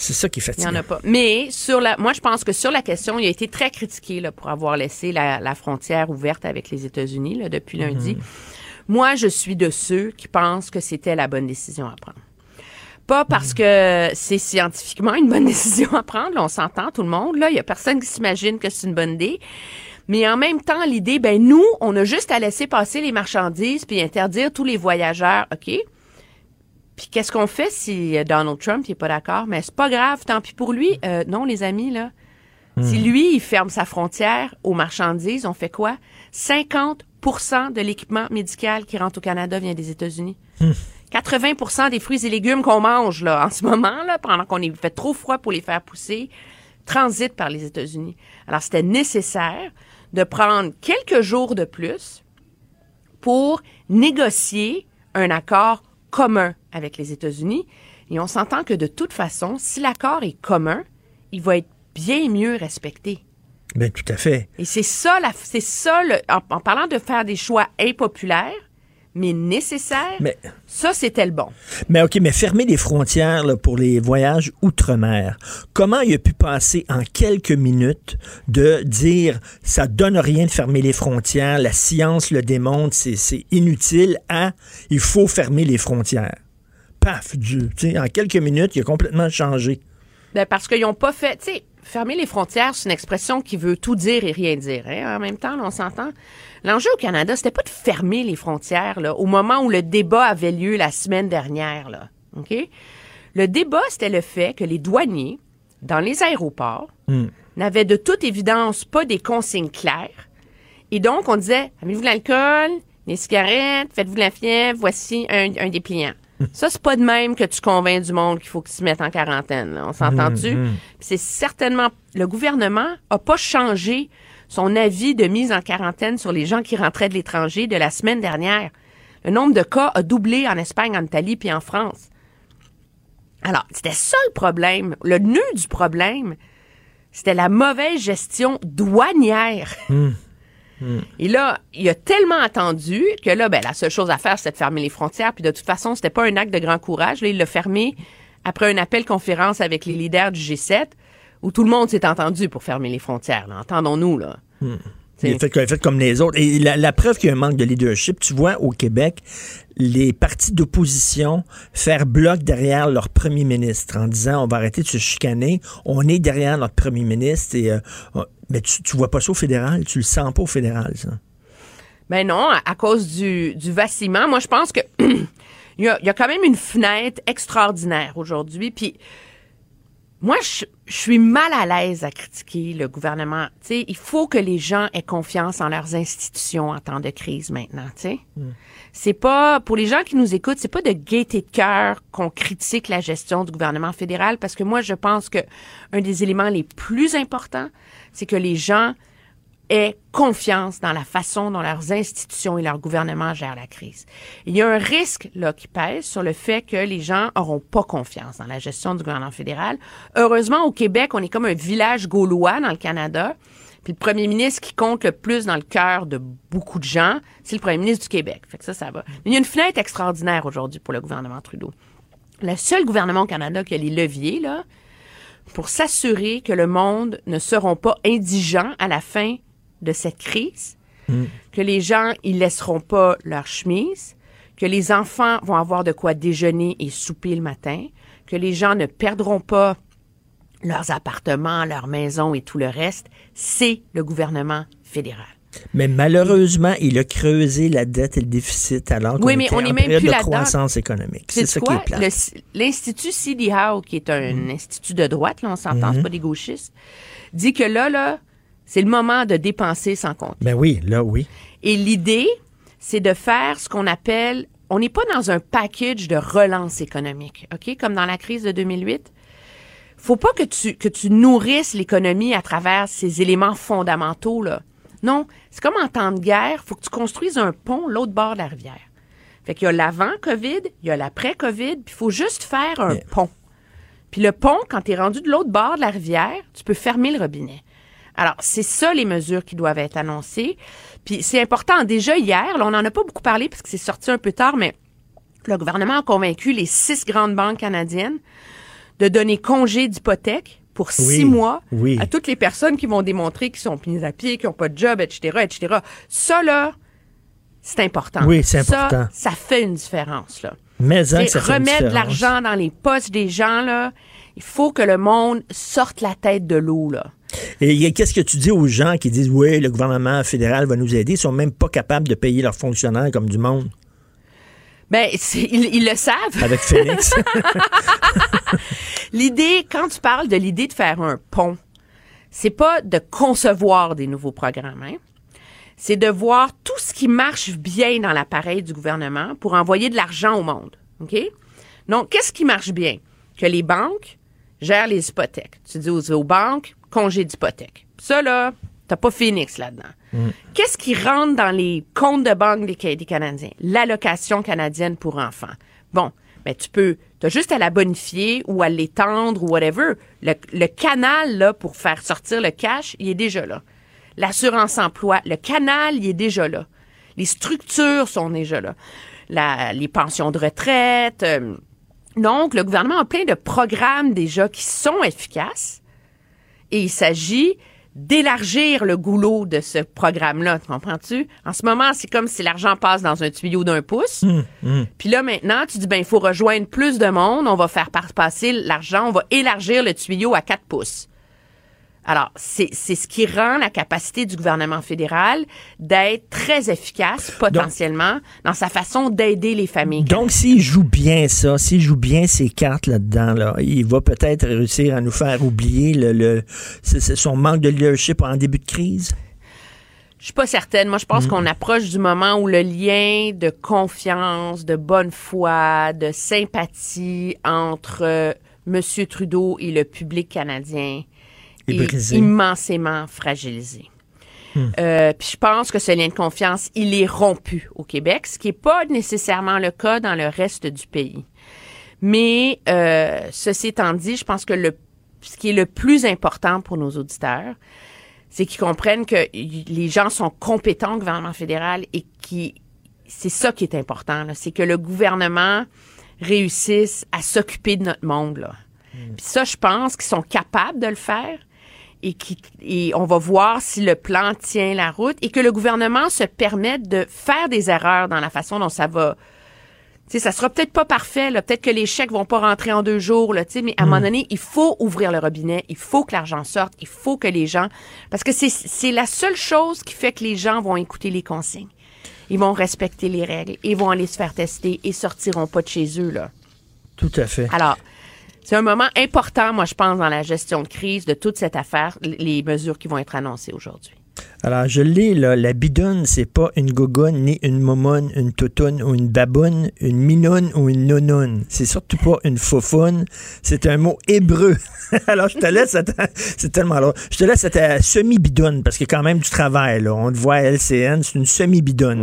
c'est ça qui est Il n'y fatigant. en a pas. Mais sur la, moi, je pense que sur la question, il a été très critiqué là, pour avoir laissé la, la frontière ouverte avec les États-Unis là, depuis lundi. Moi, je suis de ceux qui pensent que c'était la bonne décision à prendre. Pas parce que c'est scientifiquement une bonne décision à prendre, là, on s'entend tout le monde. Là, il y a personne qui s'imagine que c'est une bonne idée. Mais en même temps, l'idée, ben nous, on a juste à laisser passer les marchandises puis interdire tous les voyageurs, ok? Puis qu'est-ce qu'on fait si euh, Donald Trump n'est pas d'accord? Mais c'est pas grave, tant pis pour lui. Euh, non, les amis là. Si lui, il ferme sa frontière aux marchandises, on fait quoi? 50% de l'équipement médical qui rentre au Canada vient des États-Unis. 80% des fruits et légumes qu'on mange là, en ce moment, là, pendant qu'on est fait trop froid pour les faire pousser, transitent par les États-Unis. Alors, c'était nécessaire de prendre quelques jours de plus pour négocier un accord commun avec les États-Unis. Et on s'entend que de toute façon, si l'accord est commun, il va être bien mieux respecté. Ben tout à fait. Et c'est ça, c'est ça, le- en, en parlant de faire des choix impopulaires, mais nécessaires, Mais- ça, c'était le bon. Mais OK, mais fermer les frontières là, pour les voyages outre-mer, comment il a pu passer en quelques minutes de dire ça donne rien de fermer les frontières, la science le démontre, c'est, inutile, à il faut fermer les frontières? Paf, du, en quelques minutes, il a complètement changé. Ben, parce qu'ils n'ont pas fait, tu sais, fermer les frontières, c'est une expression qui veut tout dire et rien dire. hein. En même temps, là, on s'entend. L'enjeu au Canada, c'était pas de fermer les frontières là, au moment où le débat avait lieu la semaine dernière. Là. OK? Le débat, c'était le fait que les douaniers, dans les aéroports, Hmm. n'avaient de toute évidence pas des consignes claires. Et donc, on disait, avez-vous de l'alcool, des cigarettes, faites-vous de la fièvre, voici un, un dépliant. Ça, c'est pas de même que tu convaincs du monde qu'il faut qu'ils se mettent en quarantaine. là. On s'entend-tu? Puis C'est certainement... Le gouvernement a pas changé son avis de mise en quarantaine sur les gens qui rentraient de l'étranger de la semaine dernière. Le nombre de cas a doublé en Espagne, en Italie puis en France. Alors, c'était ça le problème. Le nœud du problème, c'était la mauvaise gestion douanière. Et là, il a tellement attendu que là, ben, la seule chose à faire, c'était de fermer les frontières. Puis de toute façon, c'était pas un acte de grand courage. Là, il l'a fermé après un appel conférence avec les leaders du G7 où tout le monde s'est entendu pour fermer les frontières. là. Entendons-nous, là. Il a fait, il a fait comme les autres. Et la, la preuve qu'il y a un manque de leadership, tu vois, au Québec, les partis d'opposition faire bloc derrière leur premier ministre en disant on va arrêter de se chicaner, on est derrière notre premier ministre. Et, euh, mais tu, tu vois pas ça au fédéral, tu le sens pas au fédéral, ça? Ben non, à, cause du, du vacillement. Moi, je pense que il y a, y a quand même une fenêtre extraordinaire aujourd'hui. Puis moi, je, je suis mal à l'aise à critiquer le gouvernement. Tu sais, il faut que les gens aient confiance en leurs institutions en temps de crise maintenant. Tu sais, c'est pas pour les gens qui nous écoutent, c'est pas de gaieté de cœur qu'on critique la gestion du gouvernement fédéral parce que moi, je pense que un des éléments les plus importants, c'est que les gens aient confiance dans la façon dont leurs institutions et leur gouvernement gèrent la crise. Il y a un risque là qui pèse sur le fait que les gens auront pas confiance dans la gestion du gouvernement fédéral. Heureusement, au Québec, on est comme un village gaulois dans le Canada. Puis le premier ministre qui compte le plus dans le cœur de beaucoup de gens, c'est le premier ministre du Québec. Fait que ça, ça va. Mais il y a une fenêtre extraordinaire aujourd'hui pour le gouvernement Trudeau. Le seul gouvernement au Canada qui a les leviers, là, pour s'assurer que le monde ne seront pas indigents à la fin de cette crise, que les gens ils laisseront pas leur chemise, que les enfants vont avoir de quoi déjeuner et souper le matin, que les gens ne perdront pas leurs appartements, leurs maisons et tout le reste, c'est le gouvernement fédéral. Mais malheureusement, il a creusé la dette et le déficit alors qu'on Oui, mais était on en est même plus de croissance économique. C'est ça qui quoi? est plate. L'Institut C.D. Howe, qui est un institut de droite, là, on s'entend, Mhm. c'est pas des gauchistes, dit que là, là, c'est le moment de dépenser sans compte. Ben oui, là, oui. Et l'idée, c'est de faire ce qu'on appelle, on n'est pas dans un package de relance économique, OK, comme dans la crise de 2008. Faut pas que tu, que tu nourrisses l'économie à travers ces éléments fondamentaux, là. Non, c'est comme en temps de guerre, faut que tu construises un pont l'autre bord de la rivière. Fait qu'il y a l'avant-COVID, il y a l'après-COVID, puis il faut juste faire un pont. Puis le pont, quand tu es rendu de l'autre bord de la rivière, tu peux fermer le robinet. Alors, c'est ça les mesures qui doivent être annoncées. Puis c'est important. Déjà hier, là, on n'en a pas beaucoup parlé parce que c'est sorti un peu tard, mais le gouvernement a convaincu les six grandes banques canadiennes de donner congé d'hypothèque pour Oui, six mois oui. à toutes les personnes qui vont démontrer qu'ils sont mis à pied, qu'ils n'ont pas de job, etc., etc. Ça, là, c'est important. Oui, c'est Ça, important. Ça, fait une différence, là. Mais ça fait une remettre de l'argent dans les poches des gens, là. Il faut que le monde sorte la tête de l'eau, là. Et qu'est-ce que tu dis aux gens qui disent oui, le gouvernement fédéral va nous aider, ils sont même pas capables de payer leurs fonctionnaires comme du monde? Ben, ils le savent. avec Phoenix. L'idée, quand tu parles de l'idée de faire un pont, c'est pas de concevoir des nouveaux programmes, hein. C'est de voir tout ce qui marche bien dans l'appareil du gouvernement pour envoyer de l'argent au monde. OK? Donc, qu'est-ce qui marche bien? Que les banques gèrent les hypothèques. Tu dis aux, aux banques, congé d'hypothèque. Ça, là, t'as pas Phoenix là-dedans. Qu'est-ce qui rentre dans les comptes de banque des, Ca- des Canadiens? L'allocation canadienne pour enfants. Bon, ben tu peux, t'as juste à la bonifier ou à l'étendre ou whatever. Le, le canal, là, pour faire sortir le cash, il est déjà là. L'assurance emploi, le canal, il est déjà là. Les structures sont déjà là. La- les pensions de retraite. euh, donc, le gouvernement a plein de programmes déjà qui sont efficaces. Et il s'agit d'élargir le goulot de ce programme-là, tu comprends-tu? En ce moment, c'est comme si l'argent passe dans un tuyau d'un pouce. Puis là, maintenant, tu dis, ben, il faut rejoindre plus de monde, on va faire passer l'argent, on va élargir le tuyau à 4 pouces. Alors, c'est c'est ce qui rend la capacité du gouvernement fédéral d'être très efficace, potentiellement, dans sa façon d'aider les familles. Donc, s'il joue bien ça, s'il joue bien ses cartes là-dedans, là, il va peut-être réussir à nous faire oublier le, le- son manque de leadership en début de crise? Je suis pas certaine. Moi, je pense Mm. qu'on approche du moment où le lien de confiance, de bonne foi, de sympathie entre euh, M. Trudeau et le public canadien Est brisé. immensément fragilisé. Euh, puis je pense que ce lien de confiance, il est rompu au Québec, ce qui n'est pas nécessairement le cas dans le reste du pays. Mais euh, ceci étant dit, je pense que le, ce qui est le plus important pour nos auditeurs, c'est qu'ils comprennent que les gens sont compétents au gouvernement fédéral et qui c'est ça qui est important. C'est que le gouvernement réussisse à s'occuper de notre monde. Là. Puis ça, je pense qu'ils sont capables de le faire et, qui, et on va voir si le plan tient la route et que le gouvernement se permette de faire des erreurs dans la façon dont ça va. Tu sais, ça sera peut-être pas parfait, là. Peut-être que les chèques vont pas rentrer en deux jours, là, tu sais, mais à un moment donné, il faut ouvrir le robinet, il faut que l'argent sorte, il faut que les gens, parce que c'est, c'est la seule chose qui fait que les gens vont écouter les consignes. Ils vont respecter les règles, ils vont aller se faire tester et sortiront pas de chez eux, là. Tout à fait. Alors, c'est un moment important, moi, je pense, dans la gestion de crise de toute cette affaire, les mesures qui vont être annoncées aujourd'hui. Alors, je l'ai, là. La bidoune, c'est pas une gogoune, ni une momoune, une toutoune ou une baboune, une minoune ou une nounoune. C'est surtout pas une foufoune. C'est un mot hébreu. Alors, je te laisse, à ta- c'est tellement long. Je te laisse à ta semi-bidoune, parce qu'il y a quand même du travail, là. On le voit à LCN, c'est une semi-bidoune.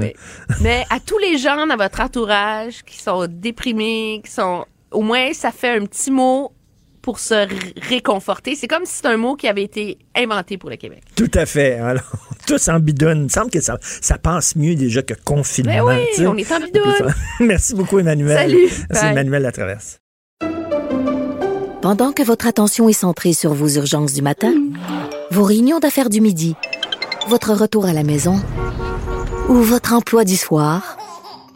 Mais à tous les gens dans votre entourage qui sont déprimés, qui sont. Au moins, ça fait un petit mot pour se réconforter. C'est comme si c'était un mot qui avait été inventé pour le Québec. Tout à fait. Alors, tous en bidoune. Il me semble que ça, ça passe mieux déjà que confinement. Ben oui, tu sais. on est en bidoune. Merci beaucoup, Emmanuel. Salut. Bye. Emmanuel Latraverse. Pendant que votre attention est centrée sur vos urgences du matin, vos réunions d'affaires du midi, votre retour à la maison ou votre emploi du soir,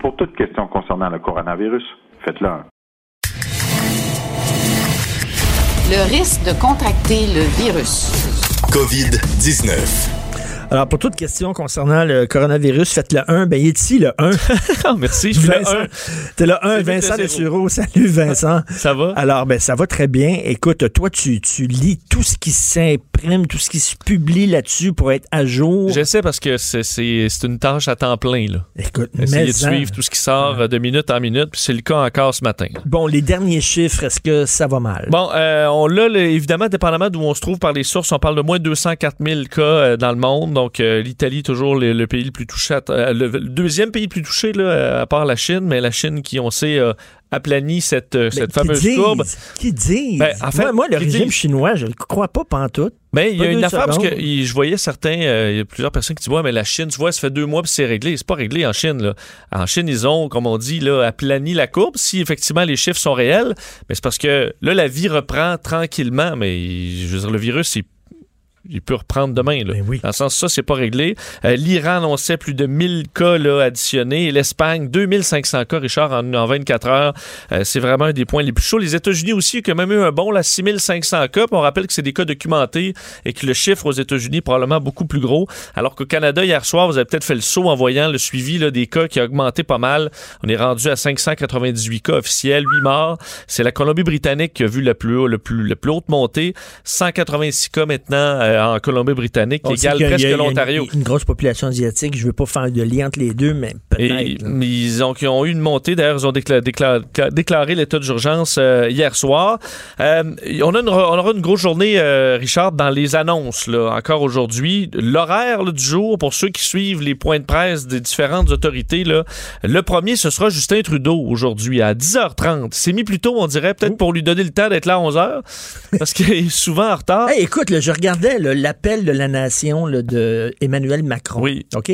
Pour toute question concernant le coronavirus, faites-le un. Le risque de contracter le virus. COVID-19. Alors, pour toute question concernant le coronavirus, faites le 1. Ben, il est ici, le 1. Merci, je suis le Vincent. 1. T'es le 1, C'est vite Vincent le de zéro. Sureau. Salut, Vincent. Ça va? Alors, ben, ça va très bien. Écoute, toi, tu, tu lis tout ce qui s'imprime, tout ce qui se publie là-dessus pour être à jour. J'essaie parce que c'est- c'est c'est une tâche à temps plein. Là. Écoute, Essayer de suivre tout ce qui sort euh, de minute en minute, puis c'est le cas encore ce matin. Bon, les derniers chiffres, est-ce que ça va mal? Bon, euh, on l'a, évidemment, dépendamment d'où on se trouve par les sources, on parle de moins de 204 000 cas euh, dans le monde. Donc, euh, l'Italie, toujours le, le pays le plus touché, à- euh, le, le deuxième pays le plus touché, là, euh, à part la Chine, mais la Chine qui, on sait, a aplani cette, euh, cette fameuse disent, courbe. Qui dit? Ben, en fait, moi, moi, le régime disent- chinois, je le crois pas pantoute. Ben, il y a une affaire parce que je voyais certains, euh, il y a plusieurs personnes qui disent ouais, mais la Chine, tu vois, ça fait deux mois puis c'est réglé. C'est pas réglé en Chine. Là. En Chine, ils ont, comme on dit, là, aplani la courbe. Si effectivement les chiffres sont réels, mais c'est parce que là, la vie reprend tranquillement. Mais je veux dire, le virus, il il peut reprendre demain. Là. Dans le sens, ça, c'est pas réglé. Euh, L'Iran annonçait plus de 1000 cas là, additionnés. L'Espagne, 2500 cas, Richard, en, en 24 heures. Euh, c'est vraiment un des points les plus chauds. Les États-Unis aussi, qui ont même eu un bon, là, 6500 cas. Puis on rappelle que c'est des cas documentés et que le chiffre aux États-Unis est probablement beaucoup plus gros. Alors qu'au Canada, hier soir, vous avez peut-être fait le saut en voyant le suivi là, des cas qui a augmenté pas mal. On est rendu à 598 cas officiels, 8 morts. C'est la Colombie-Britannique qui a vu la plus, haut- le plus, la plus haute montée. 186 cas maintenant euh, en Colombie-Britannique qui égale presque a une- l'Ontario. Une, grosse population asiatique. Je veux pas faire de lien entre les deux, mais peut-être. ils ont, ils ont eu une montée. D'ailleurs, ils ont décla- décla- décla- déclaré l'état d'urgence euh, hier soir. Euh, on, a une- on aura une grosse journée, Richard, dans les annonces, là, encore aujourd'hui. L'horaire du jour, pour ceux qui suivent les points de presse des différentes autorités, là, le premier, ce sera Justin Trudeau aujourd'hui à 10h30. C'est mis plus tôt, on dirait, peut-être pour lui donner le temps d'être là à 11h, parce qu'il est souvent en retard. Hey, écoute, là, je regardais là, l'appel de la nation là, de Emmanuel Macron. Oui. OK?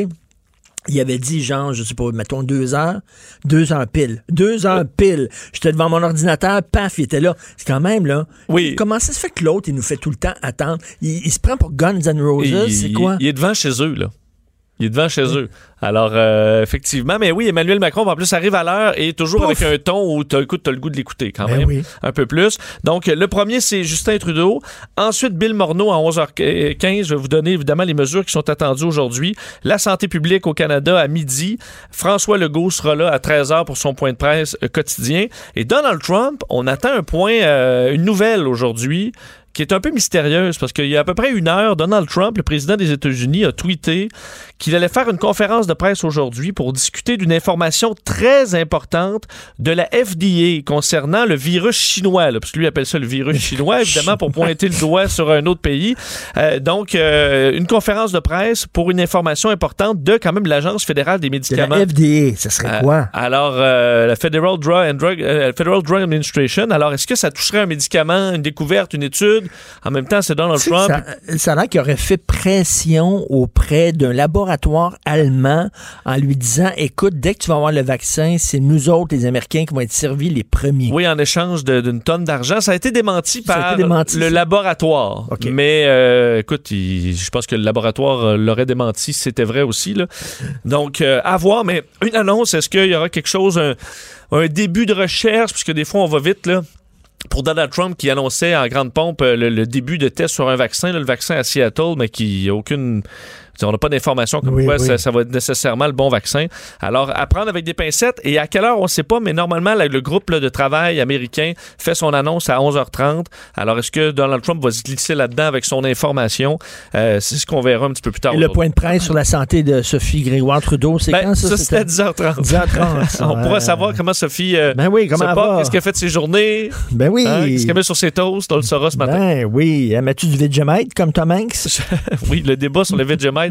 Il avait dit, genre, je sais pas, mettons deux heures, deux heures pile. Deux heures pile. J'étais devant mon ordinateur, paf, il était là. C'est quand même, là. Oui. Comment ça se fait que l'autre, il nous fait tout le temps attendre? Il, il se prend pour Guns N' Roses, c'est quoi? Il est devant chez eux, là. Il est devant chez eux. Alors, euh, effectivement, mais oui, Emmanuel Macron, en plus, arrive à l'heure et toujours Pouf! avec un ton où tu as, le goût de l'écouter quand Ben même. oui. Un peu plus. Donc, le premier, c'est Justin Trudeau. Ensuite, Bill Morneau à 11h15. Je vais vous donner évidemment les mesures qui sont attendues aujourd'hui. La santé publique au Canada à midi. François Legault sera là à 13h pour son point de presse euh, quotidien. Et Donald Trump, on attend un point, euh, une nouvelle aujourd'hui qui est un peu mystérieuse parce qu'il y a à peu près une heure, Donald Trump, le président des États-Unis, a tweeté qu'il allait faire une conférence de presse aujourd'hui pour discuter d'une information très importante de la FDA concernant le virus chinois. là, parce que lui appelle ça le virus chinois, évidemment, pour pointer le doigt sur un autre pays. Euh, donc, euh, une conférence de presse pour une information importante de quand même l'Agence fédérale des médicaments. la FDA, ça serait Euh, quoi? alors, euh, la Federal Drug, and Drug, Federal Drug Administration. Alors, est-ce que ça toucherait un médicament, une découverte, une étude? En même temps, c'est Donald Trump. Ça, ça a l'air qu'il aurait fait pression auprès d'un laboratoire allemand en lui disant Écoute, dès que tu vas avoir le vaccin, c'est nous autres, les Américains, qui vont être servis les premiers. Oui, en échange d'une tonne d'argent. Ça a été démenti Ça par été démenti, le ça. laboratoire. Mais euh, écoute, il- je pense que le laboratoire euh, l'aurait démenti si c'était vrai aussi. Là. Donc, euh, à voir. Mais une annonce, est-ce qu'il y aura quelque chose, un, un début de recherche? Puisque des fois, on va vite, là. Pour Donald Trump qui annonçait en grande pompe euh, le, début de test sur un vaccin, le vaccin à Seattle, mais qui aucune. On n'a pas d'informations comme Oui, quoi oui. Ça, ça va être nécessairement le bon vaccin. Alors, à prendre avec des pincettes. Et à quelle heure, on ne sait pas, mais normalement, là, le groupe là, de travail américain fait son annonce à 11h30. Alors, est-ce que Donald Trump va se glisser là-dedans avec son information? Euh, c'est ce qu'on verra un petit peu plus tard. Et le point de presse sur la santé de Sophie Grégoire Trudeau, c'est Ben, quand ça? ça, c'était? à 10h30. 10h30. ça, on ouais. pourra savoir comment Sophie euh, Ben oui, comment qu'est-ce qu'elle fait de ses journées, Ben oui. hein, qu'est-ce qu'elle met sur ses toasts, on le saura ce matin. Ben oui. Met-tu du Vegemite comme Tom Hanks? oui, le débat sur le Vegemite,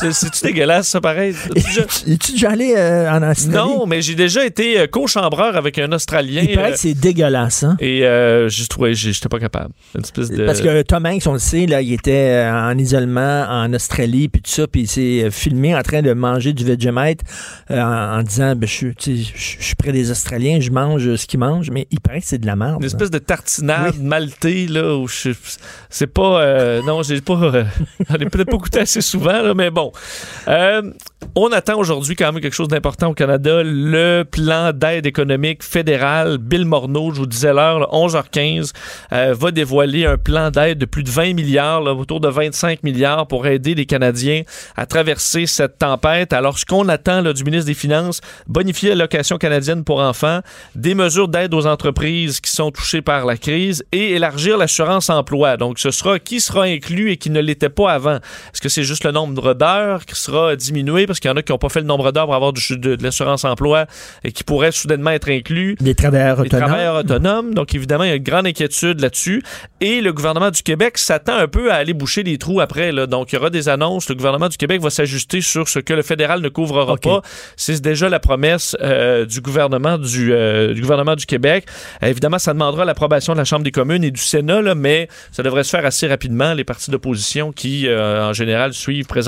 c'est- c'est-tu dégueulasse, ça, pareil? Es-tu déjà allé euh, en Australie? Non, mais j'ai déjà été euh, co-chambreur avec un Australien. Il paraît euh, que c'est dégueulasse, hein? et euh, trouvé, j'ai- j'étais pas capable. Une espèce de... Parce que Tom Hanks, on le sait, là, il était en isolement en Australie, puis tout ça, puis il s'est filmé en train de manger du Vegemite euh, en, en disant, ben, je, suis- je je près des Australiens, je mange ce qu'ils mangent, mais il paraît que c'est de la merde. Une espèce de tartinade maltais, là, où je... C'est pas... non, j'ai pas... J'en ai peut-être pas goûté assez souvent, mais bon. Euh, on attend aujourd'hui quand même quelque chose d'important au Canada, le plan d'aide économique fédéral. Bill Morneau, je vous disais l'heure, là, 11h15, euh, va dévoiler un plan d'aide de plus de 20 milliards, là, autour de 25 milliards pour aider les Canadiens à traverser cette tempête. Alors, ce qu'on attend du ministre des Finances, bonifier l'allocation canadienne pour enfants, des mesures d'aide aux entreprises qui sont touchées par la crise et élargir l'assurance emploi. Donc, ce sera qui sera inclus et qui ne l'était pas avant? Est-ce que c'est juste le nombre d'heures qui sera diminué parce qu'il y en a qui n'ont pas fait le nombre d'heures pour avoir du- de, de l'assurance emploi et qui pourraient soudainement être inclus? Des travailleurs Les autonomes. travailleurs autonomes. Donc, évidemment, il y a une grande inquiétude là-dessus. Et le gouvernement du Québec s'attend un peu à aller boucher les trous après. Là. Donc, il y aura des annonces. Le gouvernement du Québec va s'ajuster sur ce que le fédéral ne couvrera OK. pas. C'est déjà la promesse euh, du gouvernement du, euh, du gouvernement du Québec. Euh, évidemment, ça demandera l'approbation de la Chambre des communes et du Sénat, là, mais ça devrait se faire assez rapidement. Les partis d'opposition qui, euh, en général, suivent présentement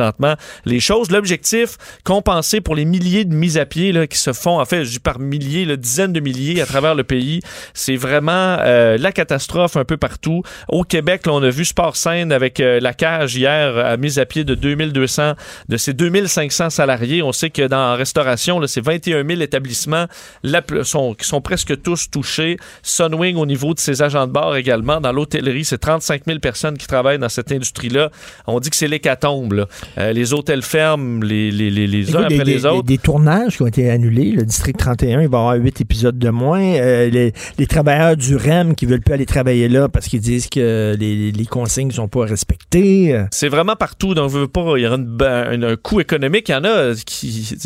les choses. L'objectif, compenser pour les milliers de mises à pied là, qui se font, en fait, par milliers, là, dizaines de milliers à travers le pays. C'est vraiment euh, la catastrophe un peu partout. Au Québec, on a vu Sport Scène avec euh, la cage hier à mise à pied de 2200 de ces 2500 salariés. On sait que dans la restauration, c'est 21 000 établissements sont, qui sont presque tous touchés. Sunwing au niveau de ses agents de bar également. Dans l'hôtellerie, c'est 35 000 personnes qui travaillent dans cette industrie-là. On dit que c'est l'hécatombe. Euh, les hôtels ferment les, les, les, les uns après des, les des- autres. Des, tournages qui ont été annulés. Le District 31, il va y avoir huit épisodes de moins. Euh, les, les travailleurs du REM qui veulent plus aller travailler là parce qu'ils disent que les, les consignes ne sont pas respectées. C'est vraiment partout. Donc, pas, il y une- ben, un, un coût économique. Il y en a euh, qui,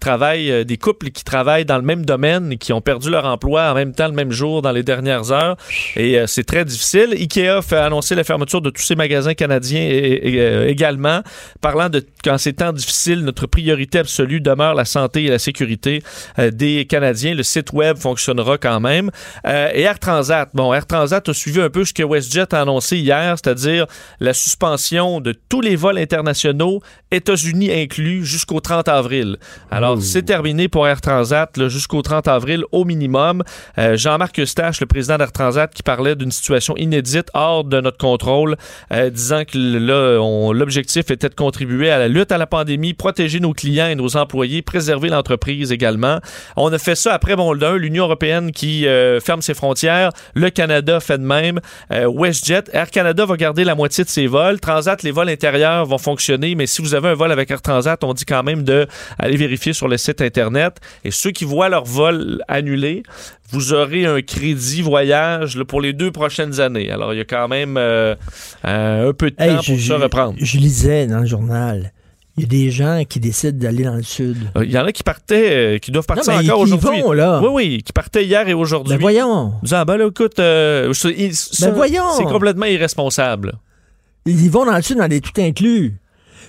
travaillent, des couples qui travaillent dans le même domaine et qui ont perdu leur emploi en même temps, le même jour, dans les dernières heures. Et euh, c'est très difficile. IKEA fait annoncer la fermeture de tous ses magasins canadiens et- et, également. Parlant de quand ces temps difficiles, notre priorité absolue demeure la santé et la sécurité euh, des Canadiens. Le site web fonctionnera quand même. Euh, et Air Transat. Bon, Air Transat a suivi un peu ce que WestJet a annoncé hier, c'est-à-dire la suspension de tous les vols internationaux, États-Unis inclus, jusqu'au 30 avril. Alors, c'est terminé pour Air Transat jusqu'au 30 avril au minimum. Euh, Jean-Marc Eustache, le président d'Air Transat, qui parlait d'une situation inédite hors de notre contrôle, disant que l'objectif était de contribuer à la lutte à la pandémie, protéger nos clients et nos employés, préserver l'entreprise également. On a fait ça après bon, l'Union européenne qui euh, ferme ses frontières, le Canada fait de même, euh, WestJet, Air Canada va garder la moitié de ses vols, Transat, les vols intérieurs vont fonctionner, mais si vous avez un vol avec Air Transat, on dit quand même de aller vérifier sur le site internet. Et ceux qui voient leur vol annulé, vous aurez un crédit voyage là, pour les deux prochaines années. Alors, il y a quand même euh, euh, un peu de temps hey, pour je, se reprendre. je lisais dans le journal, il y a des gens qui décident d'aller dans le sud. Euh, Il y en a qui partaient, qui doivent partir Non, mais encore aujourd'hui. vont, là. Oui, oui, qui partaient hier et aujourd'hui. Ben voyons. Disant, ben là, écoute, euh, voyons. c'est complètement irresponsable. Ils vont dans le sud dans des tout inclus.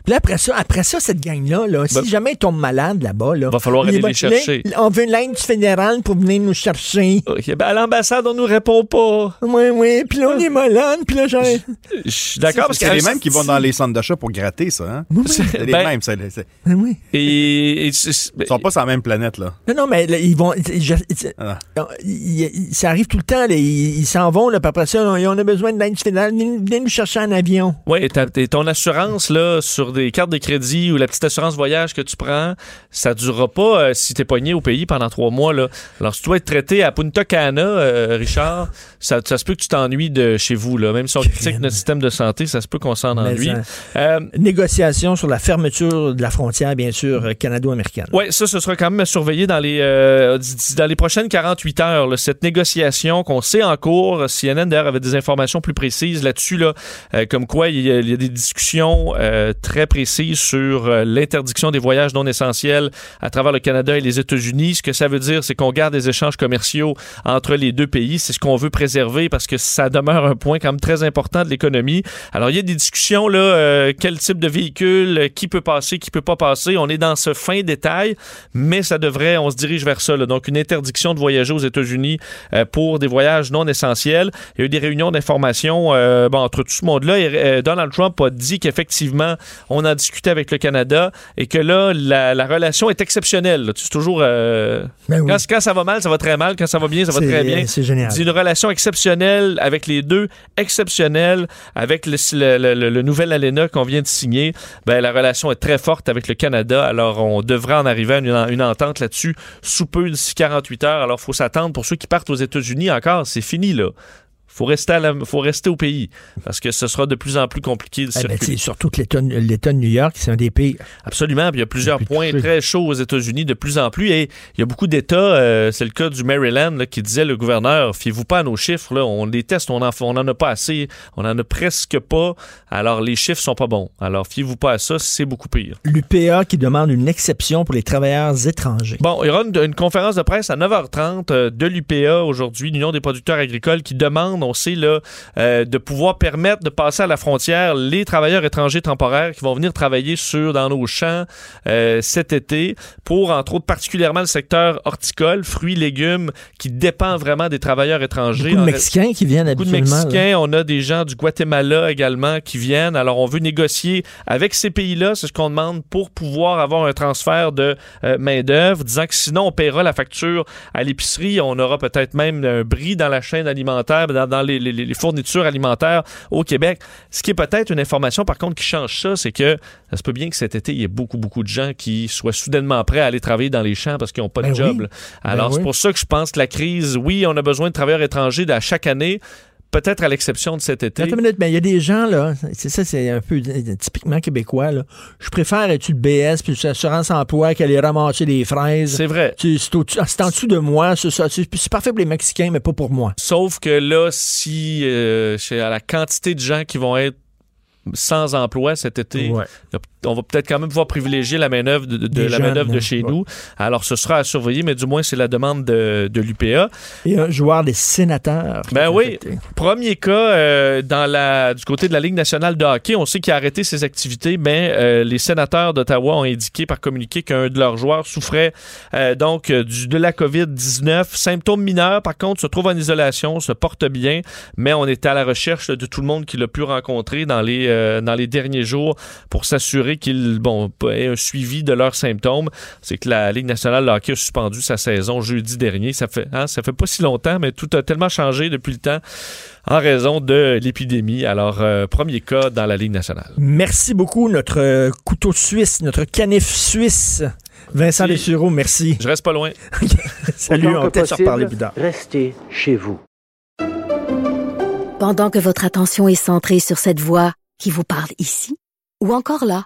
Puis là, après ça, après ça, cette gang-là, là, si Ben- jamais ils tombent malades là-bas, là, Va falloir aller les chercher. on veut l'aide fédérale pour venir nous chercher. Ok, ben, à l'ambassade, on nous répond pas. Oui, oui. Puis là, on est malade. Puis là, j'ai... Je suis d'accord parce que C'est les mêmes qui vont dans les centres d'achat pour gratter ça, hein? C'est les Ben- mêmes. c'est- c'est- Ben oui. Et, et c'est- Ils sont pas sur la même planète, là. Non, non, mais là, ils vont. je- Ah. ça arrive tout le temps. là, ils ils s'en vont, là, puis après ça, on, on a besoin d'aide fédérale. Venez, venez nous chercher en avion. Oui, ton assurance là, sur des cartes de crédit ou la petite assurance voyage que tu prends, ça durera pas euh, si t'es pogné au pays pendant trois mois. Là. Alors, si tu dois être traité à Punta Cana, euh, Richard, ça, ça se peut que tu t'ennuies de chez vous. Là. Même si on critique notre système de santé, ça se peut qu'on s'en ennuie. Euh, Négociation sur la fermeture de la frontière, bien sûr, euh, canado-américaine. Oui, ça, ce sera quand même à surveiller dans les, euh, dans les prochaines 48 heures. là, cette négociation qu'on sait en cours. CNN, d'ailleurs, avait des informations plus précises là-dessus, là, comme quoi il y, a, il y a des discussions euh, très précises sur euh, l'interdiction des voyages non essentiels à travers le Canada et les États-Unis. Ce que ça veut dire, c'est qu'on garde des échanges commerciaux entre les deux pays. C'est ce qu'on veut préserver parce que ça demeure un point quand même très important de l'économie. Alors, il y a des discussions, là, euh, quel type de véhicule, euh, qui peut passer, qui peut pas passer. On est dans ce fin détail, mais ça devrait, on se dirige vers ça. là. Donc, une interdiction de voyager aux États-Unis euh, pour des voyages non essentiels. Il y a eu des réunions d'information euh, bon, entre tout ce monde-là. Euh, Donald Trump a dit qu'effectivement, on en discutait avec le Canada et que là, la, la relation est exceptionnelle. là. Tu sais, C'est toujours... euh, Ben oui. quand, quand ça va mal, ça va très mal. Quand ça va bien, ça va C'est- très bien. c'est génial. Dit une relation exceptionnelle avec les deux, exceptionnelle avec le, le- le- le nouvel ALENA qu'on vient de signer. Ben, la relation est très forte avec le Canada. Alors, on devrait en arriver à une, une entente là-dessus sous peu, d'ici 48 heures. Alors, il faut s'attendre pour ceux qui partent aux États-Unis encore. C'est fini, là. Faut rester, à la- faut rester au pays parce que ce sera de plus en plus compliqué de circuler. c'est surtout que l'État de New York, c'est un des pays. Absolument. Puis il y a plusieurs plus points touché. très chauds aux États-Unis de plus en plus. Et il y a beaucoup d'États, euh, c'est le cas du Maryland, là, qui disait le gouverneur, fiez-vous pas à nos chiffres, là, on les teste, on en, on en a pas assez, on en a presque pas. Alors les chiffres sont pas bons. Alors fiez-vous pas à ça, c'est beaucoup pire. L'UPA qui demande une exception pour les travailleurs étrangers. Bon, il y aura une, une conférence de presse à 9h30 euh, de l'UPA aujourd'hui, l'Union des producteurs agricoles, qui demande, on sait, là, euh, de pouvoir permettre de passer à la frontière les travailleurs étrangers temporaires qui vont venir travailler sur dans nos champs euh, cet été pour, entre autres, particulièrement le secteur horticole, fruits, légumes, qui dépend vraiment des travailleurs étrangers. Beaucoup de Mexicains qui viennent Beaucoup de habituellement. là. Mexicains, on a des gens du Guatemala également qui viennent. Alors, on veut négocier avec ces pays-là, c'est ce qu'on demande pour pouvoir avoir un transfert de euh, main-d'œuvre, disant que sinon, on paiera la facture à l'épicerie. On aura peut-être même un bris dans la chaîne alimentaire, dans, dans les, les- les fournitures alimentaires au Québec. Ce qui est peut-être une information, par contre, qui change ça, c'est que ça se peut bien que cet été, il y ait beaucoup, beaucoup de gens qui soient soudainement prêts à aller travailler dans les champs parce qu'ils n'ont pas Ben de job. oui. là. Alors, Ben c'est oui. pour ça que je pense que la crise, oui, on a besoin de travailleurs étrangers à chaque année, peut-être à l'exception de cet été. Attends une minute, mais il y a des gens, là, c'est ça, c'est un peu euh, typiquement québécois, là. Je préfère être le BS puis l'assurance emploi qu'aller ramasser des fraises. C'est vrai. Tu- C'est en dessous de moi, c'est ça. C'est c'est parfait pour les Mexicains, mais pas pour moi. Sauf que là, si euh, à la quantité de gens qui vont être sans emploi cet été, Ouais. On va peut-être quand même pouvoir privilégier la main-d'œuvre de, de- de Des la main-d'œuvre de hein. chez Ouais. nous. Alors, ce sera à surveiller, mais du moins, c'est la demande de, de l'UPA. Et un joueur des sénateurs. Ben oui. affecté. Premier cas euh, dans la, du côté de la Ligue nationale de hockey. On sait qu'il a arrêté ses activités, mais euh, les sénateurs d'Ottawa ont indiqué par communiqué qu'un de leurs joueurs souffrait euh, donc du, de la COVID-19. Symptômes mineurs, par contre, se trouve en isolation, se porte bien, mais on était à la recherche de tout le monde qu'il a pu rencontrer dans les, dans les derniers jours pour s'assurer qu'il bon, ait un suivi de leurs symptômes. C'est que la Ligue nationale de hockey a suspendu sa saison jeudi dernier. Ça fait, hein, ça fait pas si longtemps, mais tout a tellement changé depuis le temps en raison de l'épidémie. Alors, euh, premier cas dans la Ligue nationale. Merci beaucoup, notre euh, couteau suisse, notre canif suisse. Vincent merci. Je reste pas loin. Salut, Autant on peut-être se reparler plus tard. Restez chez vous. Pendant que votre attention est centrée sur cette voix qui vous parle ici, ou encore là,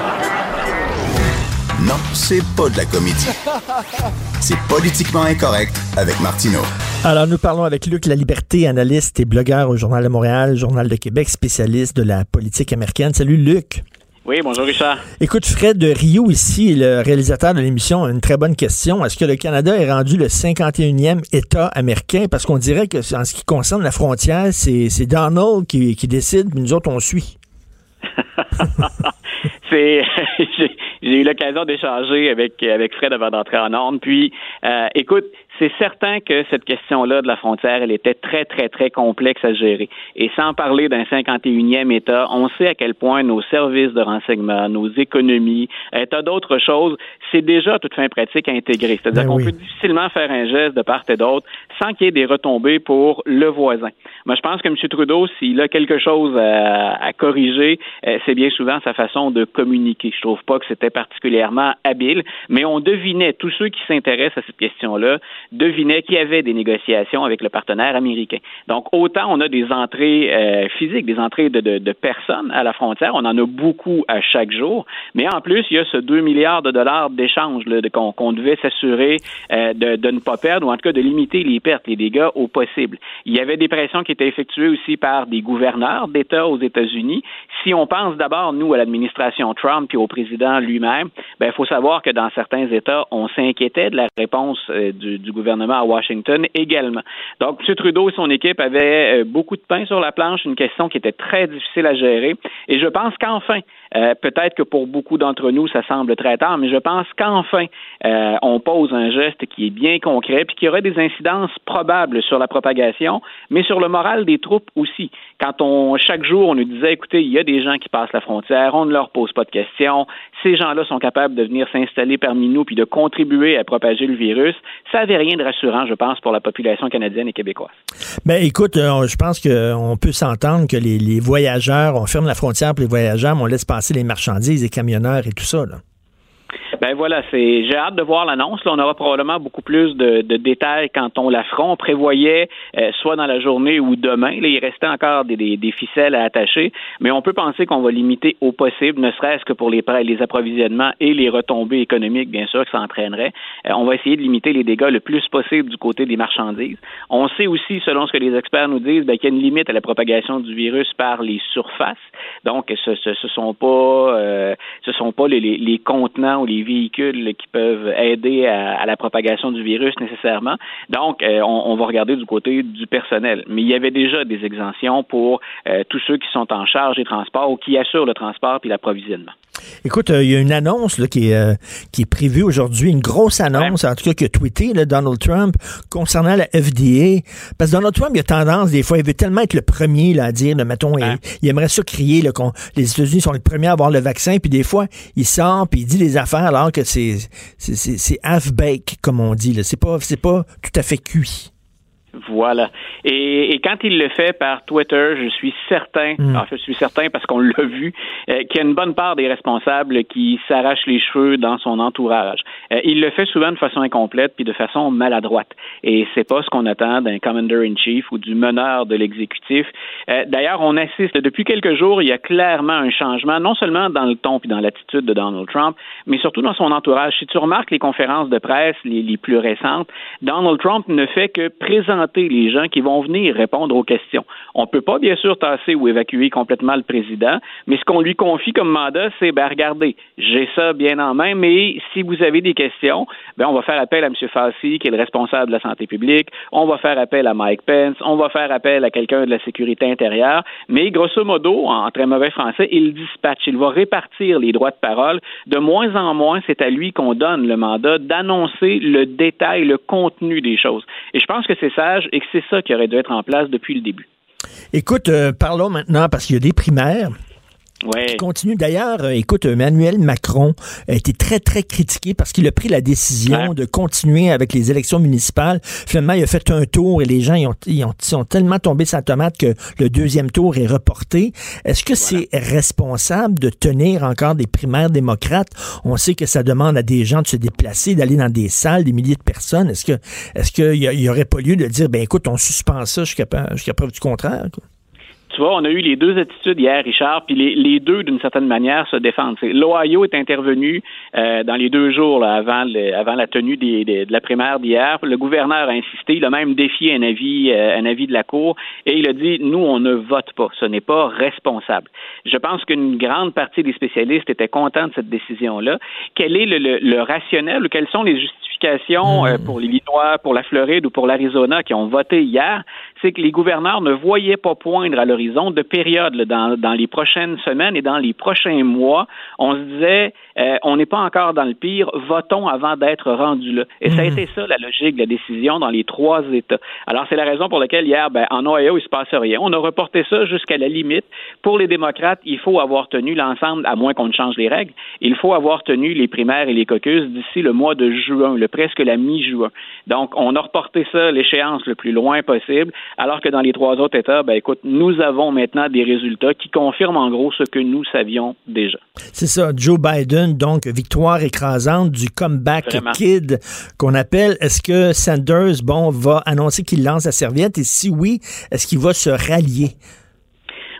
Non, c'est pas de la comédie. C'est politiquement incorrect avec Martineau. Alors, nous parlons avec Luc La Liberté, analyste et blogueur au Journal de Montréal, Journal de Québec, spécialiste de la politique américaine. Salut, Luc. Oui, bonjour Richard. Écoute, Fred de Rio, ici, le réalisateur de l'émission, a une très bonne question. Est-ce que le Canada est rendu le 51e État américain? Parce qu'on dirait que, en ce qui concerne la frontière, c'est c'est Donald qui, qui décide, mais nous autres, on suit. C'est j'ai eu l'occasion d'échanger avec avec Fred avant d'entrer en ordre. Puis, euh, écoute, c'est certain que cette question-là de la frontière, elle était très très très complexe à gérer. Et sans parler d'un 51e État, on sait à quel point nos services de renseignement, nos économies, un tas d'autres choses, c'est déjà à toute fin pratique à intégrer. C'est-à-dire Ben qu'on oui. peut difficilement faire un geste de part et d'autre sans qu'il y ait des retombées pour le voisin. Moi, je pense que M. Trudeau, s'il a quelque chose à, à corriger, euh, c'est bien souvent sa façon de communiquer. Je trouve pas que c'était particulièrement habile, mais on devinait, tous ceux qui s'intéressent à cette question-là, devinaient qu'il y avait des négociations avec le partenaire américain. Donc, autant on a des entrées euh, physiques, des entrées de, de, de personnes à la frontière, on en a beaucoup à chaque jour, mais en plus, il y a ce 2 milliards de dollars d'échanges qu'on devait s'assurer euh, de, de ne pas perdre, ou en tout cas de limiter les pertes, les dégâts au possible. Il y avait des pressions qui étaient effectuées aussi par des gouverneurs d'États aux États-Unis. Si on pense d'abord, nous, à l'administration Trump puis au président lui-même, ben, il faut savoir que dans certains États, on s'inquiétait de la réponse euh, du, du gouvernement à Washington également. Donc, M. Trudeau et son équipe avaient euh, beaucoup de pain sur la planche, une question qui était très difficile à gérer. Et je pense qu'enfin, euh, peut-être que pour beaucoup d'entre nous, ça semble très tard, mais je pense qu'enfin, euh, on pose un geste qui est bien concret, puis qui aurait des incidences probables sur la propagation, mais sur le moral des troupes aussi. Quand on, chaque jour, on nous disait, écoutez, il y a des gens qui passent la frontière, on ne leur pose pas de questions, ces gens-là sont capables de venir s'installer parmi nous puis de contribuer à propager le virus, ça n'avait rien de rassurant, je pense, pour la population canadienne et québécoise. Ben, écoute, euh, je pense qu'on peut s'entendre que les, voyageurs, on ferme la frontière pour les voyageurs, mais on laisse passer les marchandises, les camionneurs et tout ça. Ben voilà, c'est j'ai hâte de voir l'annonce. Là, on aura probablement beaucoup plus de, de détails quand on la fera. On prévoyait euh, soit dans la journée ou demain. Là, il restait encore des, des, des ficelles à attacher, mais on peut penser qu'on va limiter au possible, ne serait-ce que pour les prêts, les approvisionnements et les retombées économiques, bien sûr, que ça entraînerait. Euh, on va essayer de limiter les dégâts le plus possible du côté des marchandises. On sait aussi, selon ce que les experts nous disent, ben, qu'il y a une limite à la propagation du virus par les surfaces. Donc, ce, ce, ce sont pas, euh, ce sont pas les, les contenants les véhicules qui peuvent aider à, la propagation du virus nécessairement. Donc, euh, on, on, va regarder du côté du personnel. Mais il y avait déjà des exemptions pour euh, tous ceux qui sont en charge des transports ou qui assurent le transport puis l'approvisionnement. Écoute, euh, il y a une annonce là, qui, est, euh, qui est prévue aujourd'hui, une grosse annonce, en tout cas, que tweeté là, Donald Trump concernant la FDA. Parce que Donald Trump, il a tendance, des fois, il veut tellement être le premier là, à dire, là, mettons, il, il aimerait ça crier là, qu'on les États-Unis sont les premiers à avoir le vaccin, puis des fois, il sort, puis il dit des affaires alors que c'est c'est- c'est c'est half-baked, comme on dit. là. C'est pas, c'est pas tout à fait cuit. Voilà. Et, et quand il le fait par Twitter, je suis certain, Mm. en fait, je suis certain parce qu'on l'a vu, euh, qu'il y a une bonne part des responsables qui s'arrachent les cheveux dans son entourage. Euh, il le fait souvent de façon incomplète puis de façon maladroite. Et c'est pas ce qu'on attend d'un commander in chief ou du meneur de l'exécutif. Euh, D'ailleurs, on assiste depuis quelques jours, il y a clairement un changement, non seulement dans le ton puis dans l'attitude de Donald Trump, mais surtout dans son entourage. Si tu remarques les conférences de presse les, les plus récentes, Donald Trump ne fait que présenter les gens qui vont venir répondre aux questions. On ne peut pas, bien sûr, tasser ou évacuer complètement le président, mais ce qu'on lui confie comme mandat, c'est, ben, regardez, j'ai ça bien en main, mais si vous avez des questions, ben, on va faire appel à M. Fassi, qui est le responsable de la santé publique, on va faire appel à Mike Pence, on va faire appel à quelqu'un de la sécurité intérieure, mais grosso modo, en très mauvais français, il dispatche, il va répartir les droits de parole. De moins en moins, c'est à lui qu'on donne le mandat d'annoncer le détail, le contenu des choses. Et je pense que c'est et que c'est ça qui aurait dû être en place depuis le début. Écoute, euh, parlons maintenant, parce qu'il y a des primaires. Ouais. continue. D'ailleurs, euh, écoute, Emmanuel Macron a été très, très critiqué parce qu'il a pris la décision de continuer avec les élections municipales. Finalement, il a fait un tour et les gens ils ont, ils ont, ils tellement tombés sa tomate que le deuxième tour est reporté. Est-ce que c'est responsable de tenir encore des primaires démocrates? On sait que ça demande à des gens de se déplacer, d'aller dans des salles, des milliers de personnes. Est-ce que est-ce qu'il y, a- il y aurait pas lieu de dire, ben écoute, on suspend ça jusqu'à jusqu'à preuve du contraire? quoi? Tu vois, on a eu les deux attitudes hier, Richard, puis les, les deux, d'une certaine manière, se défendent. L'Ohio est intervenu euh, dans les deux jours là, avant, le- avant la tenue des- des- de la primaire d'hier. Le gouverneur a insisté, il a même défié un avis, euh, un avis de la Cour, et il a dit, nous, on ne vote pas, ce n'est pas responsable. Je pense qu'une grande partie des spécialistes étaient contents de cette décision-là. Quel est le, le- le rationnel ou quelles sont les justifications euh, pour l'Illinois, pour la Floride ou pour l'Arizona qui ont voté hier? C'est que les gouverneurs ne voyaient pas poindre à l'horizon de période là, dans, dans les prochaines semaines et dans les prochains mois. On se disait, euh, on n'est pas encore dans le pire, votons avant d'être rendu là? Et ça a été ça la logique de la décision dans les trois États. Alors c'est la raison pour laquelle hier, ben, en Ohio, il se passe rien. On a reporté ça jusqu'à la limite. Pour les démocrates, il faut avoir tenu l'ensemble, à moins qu'on ne change les règles, il faut avoir tenu les primaires et les caucus d'ici le mois de juin, le presque la mi-juin. Donc, on a reporté ça l'échéance le plus loin possible, alors que dans les trois autres États, ben écoute, nous avons maintenant des résultats qui confirment en gros ce que nous savions déjà. C'est ça, Joe Biden, donc victoire écrasante du comeback Vraiment. kid qu'on appelle. Est-ce que Sanders, bon, va annoncer qu'il lance la serviette? Et si oui, est-ce qu'il va se rallier?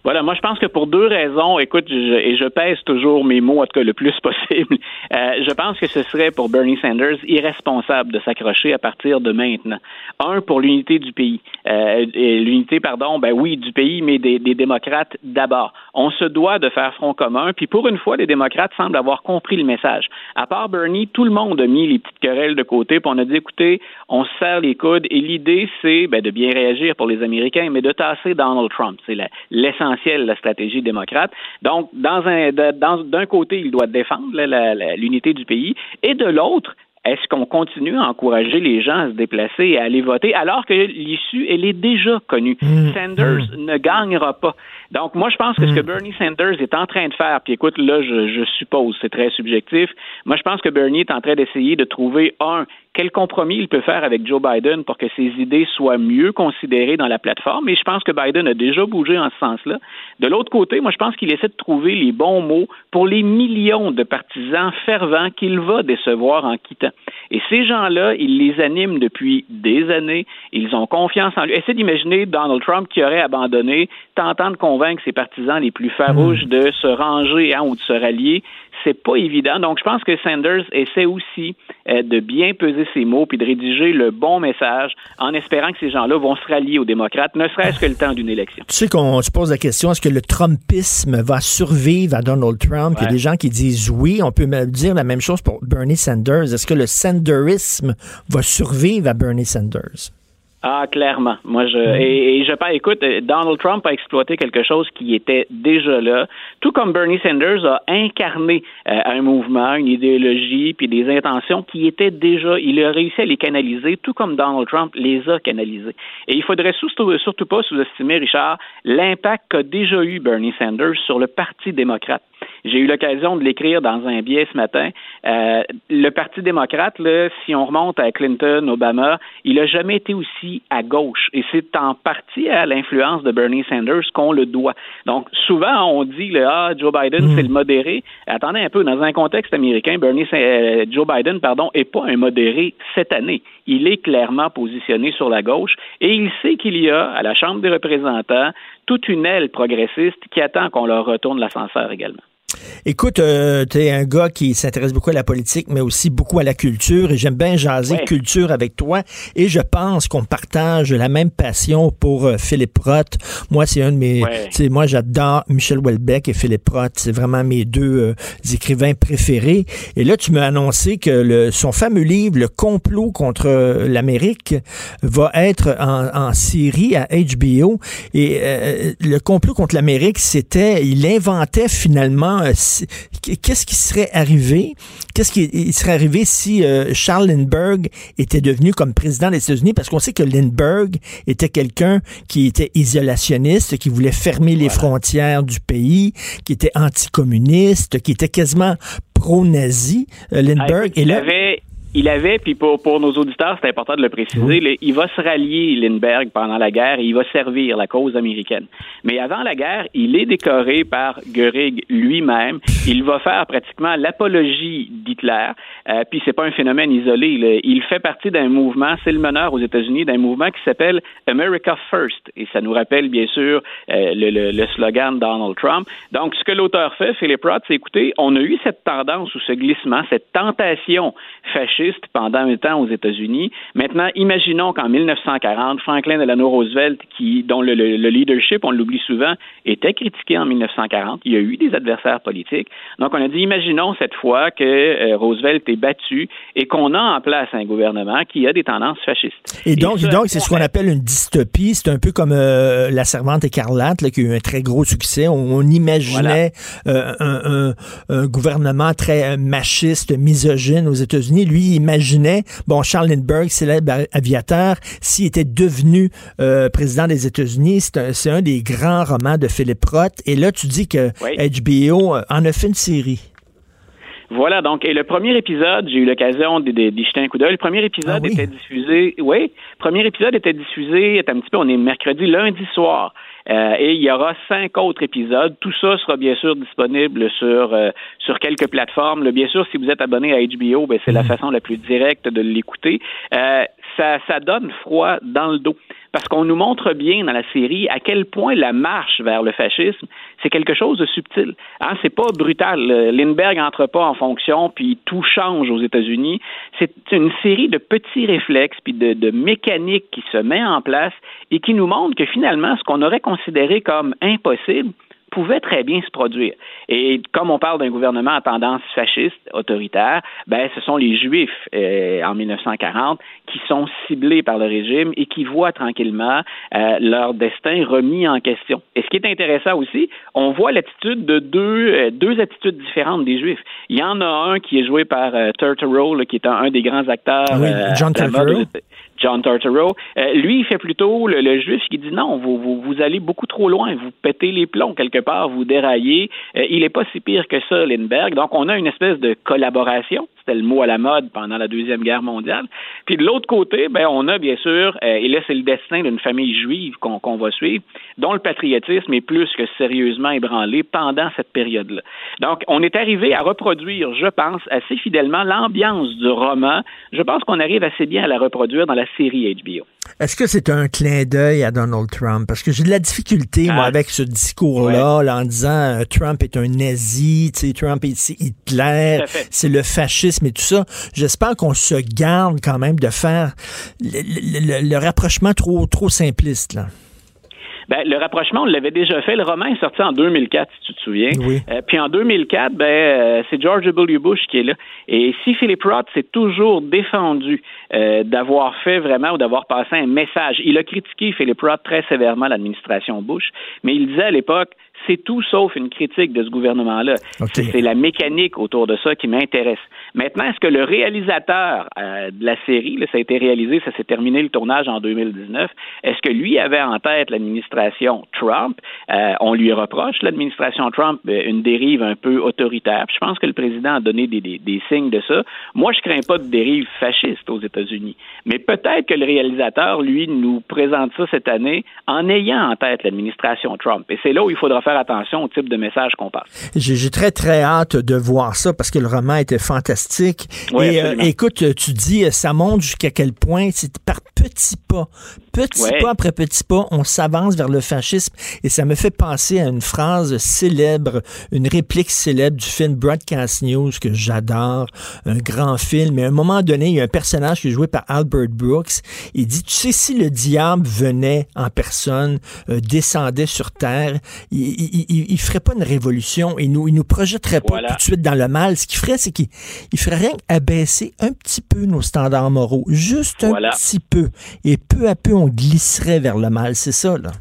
Voilà, moi je pense que pour deux raisons, écoute, je, et je pèse toujours mes mots, en tout cas le plus possible, euh, je pense que ce serait pour Bernie Sanders irresponsable de s'accrocher à partir de maintenant. Un, pour l'unité du pays. Euh, l'unité, pardon, ben oui, du pays, mais des, des démocrates d'abord. On se doit de faire front commun, puis pour une fois, les démocrates semblent avoir compris le message. À part Bernie, tout le monde a mis les petites querelles de côté, puis on a dit, écoutez, on se serre les coudes, et l'idée, c'est ben, de bien réagir pour les Américains, mais de tasser Donald Trump. C'est l'essentiel la stratégie démocrate. Donc, dans un, dans- d'un côté, il doit défendre là, la- la- l'unité du pays, et de l'autre, est-ce qu'on continue à encourager les gens à se déplacer et à aller voter alors que l'issue, elle est déjà connue? Sanders ne gagnera pas. Donc, moi, je pense que ce que Bernie Sanders est en train de faire, puis écoute, là, je, je suppose, c'est très subjectif, moi, je pense que Bernie est en train d'essayer de trouver, un, quel compromis il peut faire avec Joe Biden pour que ses idées soient mieux considérées dans la plateforme. Et je pense que Biden a déjà bougé en ce sens-là. De l'autre côté, moi, je pense qu'il essaie de trouver les bons mots pour les millions de partisans fervents qu'il va décevoir en quittant. Et ces gens-là, il les anime depuis des années. Ils ont confiance en lui. Essayez d'imaginer Donald Trump qui aurait abandonné, tentant de convaincre ses partisans les plus farouches de se ranger hein, ou de se rallier. C'est pas évident. Donc, je pense que Sanders essaie aussi euh, de bien peser ses mots puis de rédiger le bon message en espérant que ces gens-là vont se rallier aux démocrates, ne serait-ce que le temps d'une élection. Tu sais qu'on se pose la question, est-ce que le Trumpisme va survivre à Donald Trump? Il y a des gens qui disent oui. On peut même dire la même chose pour Bernie Sanders. Est-ce que le Sanderisme va survivre à Bernie Sanders? Ah, clairement. Moi, je et, et je pas. Écoute, Donald Trump a exploité quelque chose qui était déjà là, tout comme Bernie Sanders a incarné euh, un mouvement, une idéologie, puis des intentions qui étaient déjà. Il a réussi à les canaliser, tout comme Donald Trump les a canalisés. Et il faudrait surtout, surtout pas sous-estimer, Richard, l'impact qu'a déjà eu Bernie Sanders sur le Parti démocrate. J'ai eu l'occasion de l'écrire dans un biais ce matin. Euh, le Parti démocrate, là, si on remonte à Clinton, Obama, il n'a jamais été aussi à gauche. Et c'est en partie à l'influence de Bernie Sanders qu'on le doit. Donc, souvent, on dit, là, ah, Joe Biden, c'est le modéré. Attendez un peu, dans un contexte américain, Bernie, euh, Joe Biden, pardon, est pas un modéré cette année. Il est clairement positionné sur la gauche et il sait qu'il y a, à la Chambre des représentants, toute une aile progressiste qui attend qu'on leur retourne l'ascenseur également. Écoute, euh, tu es un gars qui s'intéresse beaucoup à la politique, mais aussi beaucoup à la culture, et j'aime bien jaser culture avec toi, et je pense qu'on partage la même passion pour euh, Philippe Roth. Moi, c'est un de mes... Moi, j'adore Michel Houellebecq et Philippe Roth. C'est vraiment mes deux euh, écrivains préférés. Et là, tu m'as annoncé que le, son fameux livre, Le complot contre l'Amérique, va être en, en, série à HBO. Et le complot contre l'Amérique, c'était... Il inventait finalement euh, qu'est-ce qui serait arrivé? Qu'est-ce qui serait arrivé si euh, Charles Lindbergh était devenu comme président des États-Unis? Parce qu'on sait que Lindbergh était quelqu'un qui était isolationniste, qui voulait fermer les frontières du pays, qui était anticommuniste, qui était quasiment pro-nazi, euh, Lindbergh. Ah, et là, il avait, puis pour, pour nos auditeurs, c'est important de le préciser, il va se rallier, Lindbergh, pendant la guerre et il va servir la cause américaine. Mais avant la guerre, il est décoré par Göring lui-même. Il va faire pratiquement l'apologie d'Hitler. Euh, puis c'est pas un phénomène isolé. Il fait partie d'un mouvement, c'est le meneur aux États-Unis, d'un mouvement qui s'appelle America First. Et ça nous rappelle, bien sûr, euh, le, le, le, slogan de Donald Trump. Donc, ce que l'auteur fait, Philip Roth, c'est écoutez, on a eu cette tendance ou ce glissement, cette tentation fasciste pendant un temps aux États-Unis. Maintenant, imaginons qu'en 1940, Franklin Delano Roosevelt, qui, dont le, leadership, on l'oublie souvent, était critiqué en 1940. Il y a eu des adversaires politiques. Donc, on a dit, imaginons cette fois que euh, Roosevelt est battu et qu'on a en place un gouvernement qui a des tendances fascistes. Et donc, donc c'est ce qu'on appelle une dystopie. C'est un peu comme euh, La Servante écarlate, qui a eu un très gros succès. On, imaginait euh, un, un, gouvernement très machiste, misogyne aux États-Unis. Lui, imaginait, bon, Charles Lindbergh, célèbre aviateur, s'il était devenu euh, président des États-Unis, c'est un, des grands romans de Philippe Roth. Et là, tu dis que HBO euh, en a fait une série. Voilà, donc, et le premier épisode, j'ai eu l'occasion d'y jeter un coup d'œil. Le premier épisode ah était diffusé, oui, le premier épisode était diffusé, un petit peu, on est mercredi, lundi soir. Euh, et il y aura cinq autres épisodes. Tout ça sera bien sûr disponible sur euh, sur quelques plateformes. bien sûr, si vous êtes abonné à HBO, ben, c'est la mm. façon la plus directe de l'écouter. Euh, ça, ça donne froid dans le dos parce qu'on nous montre bien dans la série à quel point la marche vers le fascisme, c'est quelque chose de subtil. Hein, c'est pas brutal. Lindbergh entre pas en fonction, puis tout change aux États-Unis. C'est une série de petits réflexes, puis de, mécaniques qui se met en place et qui nous montre que finalement, ce qu'on aurait considéré comme impossible, pouvait très bien se produire. Et comme on parle d'un gouvernement à tendance fasciste, autoritaire, ben ce sont les Juifs euh, en 1940 qui sont ciblés par le régime et qui voient tranquillement euh, leur destin remis en question. Et ce qui est intéressant aussi, on voit l'attitude de deux, euh, deux attitudes différentes des Juifs. Il y en a un qui est joué par Turturro, qui est un, des grands acteurs. Oui, John Turturro. John Turturro. lui, il fait plutôt le, juif qui dit non, vous, vous, allez beaucoup trop loin, vous pétez les plombs quelque part, vous déraillez. il n'est pas si pire que ça, Lindbergh. Donc, on a une espèce de collaboration. C'était le mot à la mode pendant la Deuxième Guerre mondiale. Puis de l'autre côté, ben, on a bien sûr, euh, et là, c'est le destin d'une famille juive qu'on va suivre, dont le patriotisme est plus que sérieusement ébranlé pendant cette période-là. Donc, on est arrivé à reproduire, je pense, assez fidèlement l'ambiance du roman. Je pense qu'on arrive assez bien à la reproduire dans la série HBO. Est-ce que c'est un clin d'œil à Donald Trump? Parce que j'ai de la difficulté, moi, ah. avec ce discours-là, en disant euh, Trump est un nazi, Trump est Hitler, c'est le fascisme et tout ça. J'espère qu'on se garde quand même de faire le, rapprochement trop, trop simpliste, là. Ben, le rapprochement, on l'avait déjà fait. Le roman est sorti en 2004, si tu te souviens. Oui. Euh, puis en 2004, ben, euh, c'est George W. Bush qui est là. Et si Philip Roth s'est toujours défendu euh, d'avoir fait vraiment ou d'avoir passé un message, il a critiqué Philip Roth très sévèrement l'administration Bush, mais il disait à l'époque, c'est tout sauf une critique de ce gouvernement-là. C'est c'est la mécanique autour de ça qui m'intéresse. Maintenant, est-ce que le réalisateur euh, de la série, là, ça a été réalisé, ça s'est terminé le tournage en 2019, est-ce que lui avait en tête l'administration Trump? Euh, on lui reproche, l'administration Trump, euh, une dérive un peu autoritaire. Puis je pense que le président a donné des, des- des signes de ça. Moi, je crains pas de dérive fasciste aux États-Unis. Mais peut-être que le réalisateur, lui, nous présente ça cette année en ayant en tête l'administration Trump. Et c'est là où il faudra faire attention au type de message qu'on passe. J'ai très, très hâte de voir ça parce que le roman était fantastique. Oui, Et euh, écoute, tu dis, euh, ça montre jusqu'à quel point c'est par petits pas, Ouais. pas après petits pas, on s'avance vers le fascisme. Et ça me fait penser à une phrase célèbre, une réplique célèbre du film Broadcast News que j'adore, un grand film. Et à un moment donné, il y a un personnage qui est joué par Albert Brooks. Il dit, tu sais, si le diable venait en personne, euh, descendait sur Terre, il, il, il- il ferait pas une révolution. Il nous, il nous projetterait pas tout de suite dans le mal. Ce qu'il ferait, c'est qu'il il ferait rien qu'abaisser un petit peu nos standards moraux. Juste un Voilà. petit peu. Et peu à peu, on glisserait vers le mal. C'est ça, là.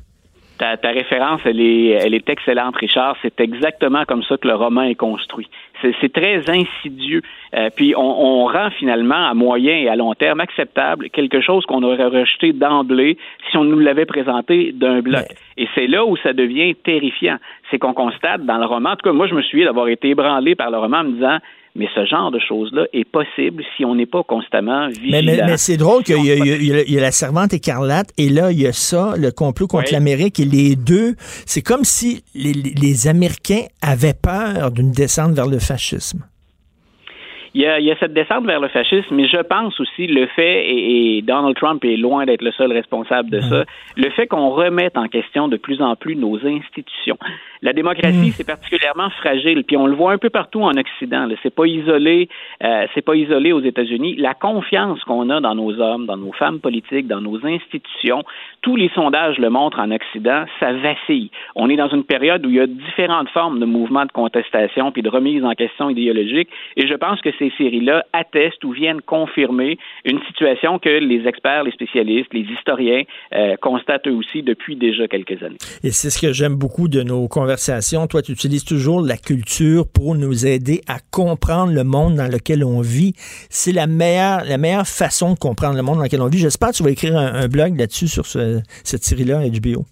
Ta, ta référence, elle est, elle est excellente, Richard. C'est exactement comme ça que le roman est construit. C'est c'est très insidieux. Euh, puis on, on rend finalement à moyen et à long terme acceptable quelque chose qu'on aurait rejeté d'emblée si on nous l'avait présenté d'un bloc. Et c'est là où ça devient terrifiant. C'est qu'on constate dans le roman, en tout cas moi je me souviens d'avoir été ébranlé par le roman en me disant mais ce genre de choses-là est possible si on n'est pas constamment vigilant. Mais, mais, mais c'est drôle qu'il y, a- y y la servante écarlate et là, il y a ça, le complot contre Oui. l'Amérique et les deux. C'est comme si les Américains avaient peur d'une descente vers le fascisme. Il y, a, il y a cette descente vers le fascisme, mais je pense aussi le fait, et, et Donald Trump est loin d'être le seul responsable de ça, le fait qu'on remette en question de plus en plus nos institutions. La démocratie, c'est particulièrement fragile, puis on le voit un peu partout en Occident. là. C'est pas isolé, euh, c'est pas isolé aux États-Unis. La confiance qu'on a dans nos hommes, dans nos femmes politiques, dans nos institutions, tous les sondages le montrent en Occident, ça vacille. On est dans une période où il y a différentes formes de mouvements de contestation puis de remise en question idéologique, et je pense que ces séries-là attestent ou viennent confirmer une situation que les experts, les spécialistes, les historiens euh, constatent eux aussi depuis déjà quelques années. Et c'est ce que j'aime beaucoup de nos conversations. Toi, tu utilises toujours la culture pour nous aider à comprendre le monde dans lequel on vit. C'est la meilleure, la meilleure façon de comprendre le monde dans lequel on vit. J'espère que tu vas écrire un, blog là-dessus sur ce- cette série-là, HBO.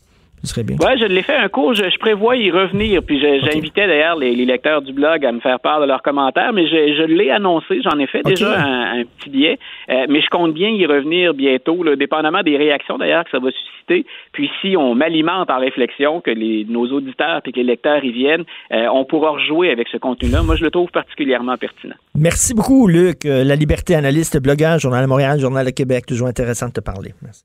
Ce serait bien. Ouais, je l'ai fait un cours, je, je prévois y revenir, puis j'invitais d'ailleurs les, les lecteurs du blog à me faire part de leurs commentaires, mais je, je l'ai annoncé, j'en ai fait déjà un, un petit billet, euh, mais je compte bien y revenir bientôt, là, dépendamment des réactions d'ailleurs que ça va susciter. Puis si on m'alimente en réflexion, que les, nos auditeurs et que les lecteurs y viennent, euh, on pourra rejouer avec ce contenu-là. Moi, je le trouve particulièrement pertinent. Merci beaucoup, Luc. Euh, La Liberté, analyste, blogueur, Journal de Montréal, Journal de Québec. Toujours intéressant de te parler. Merci.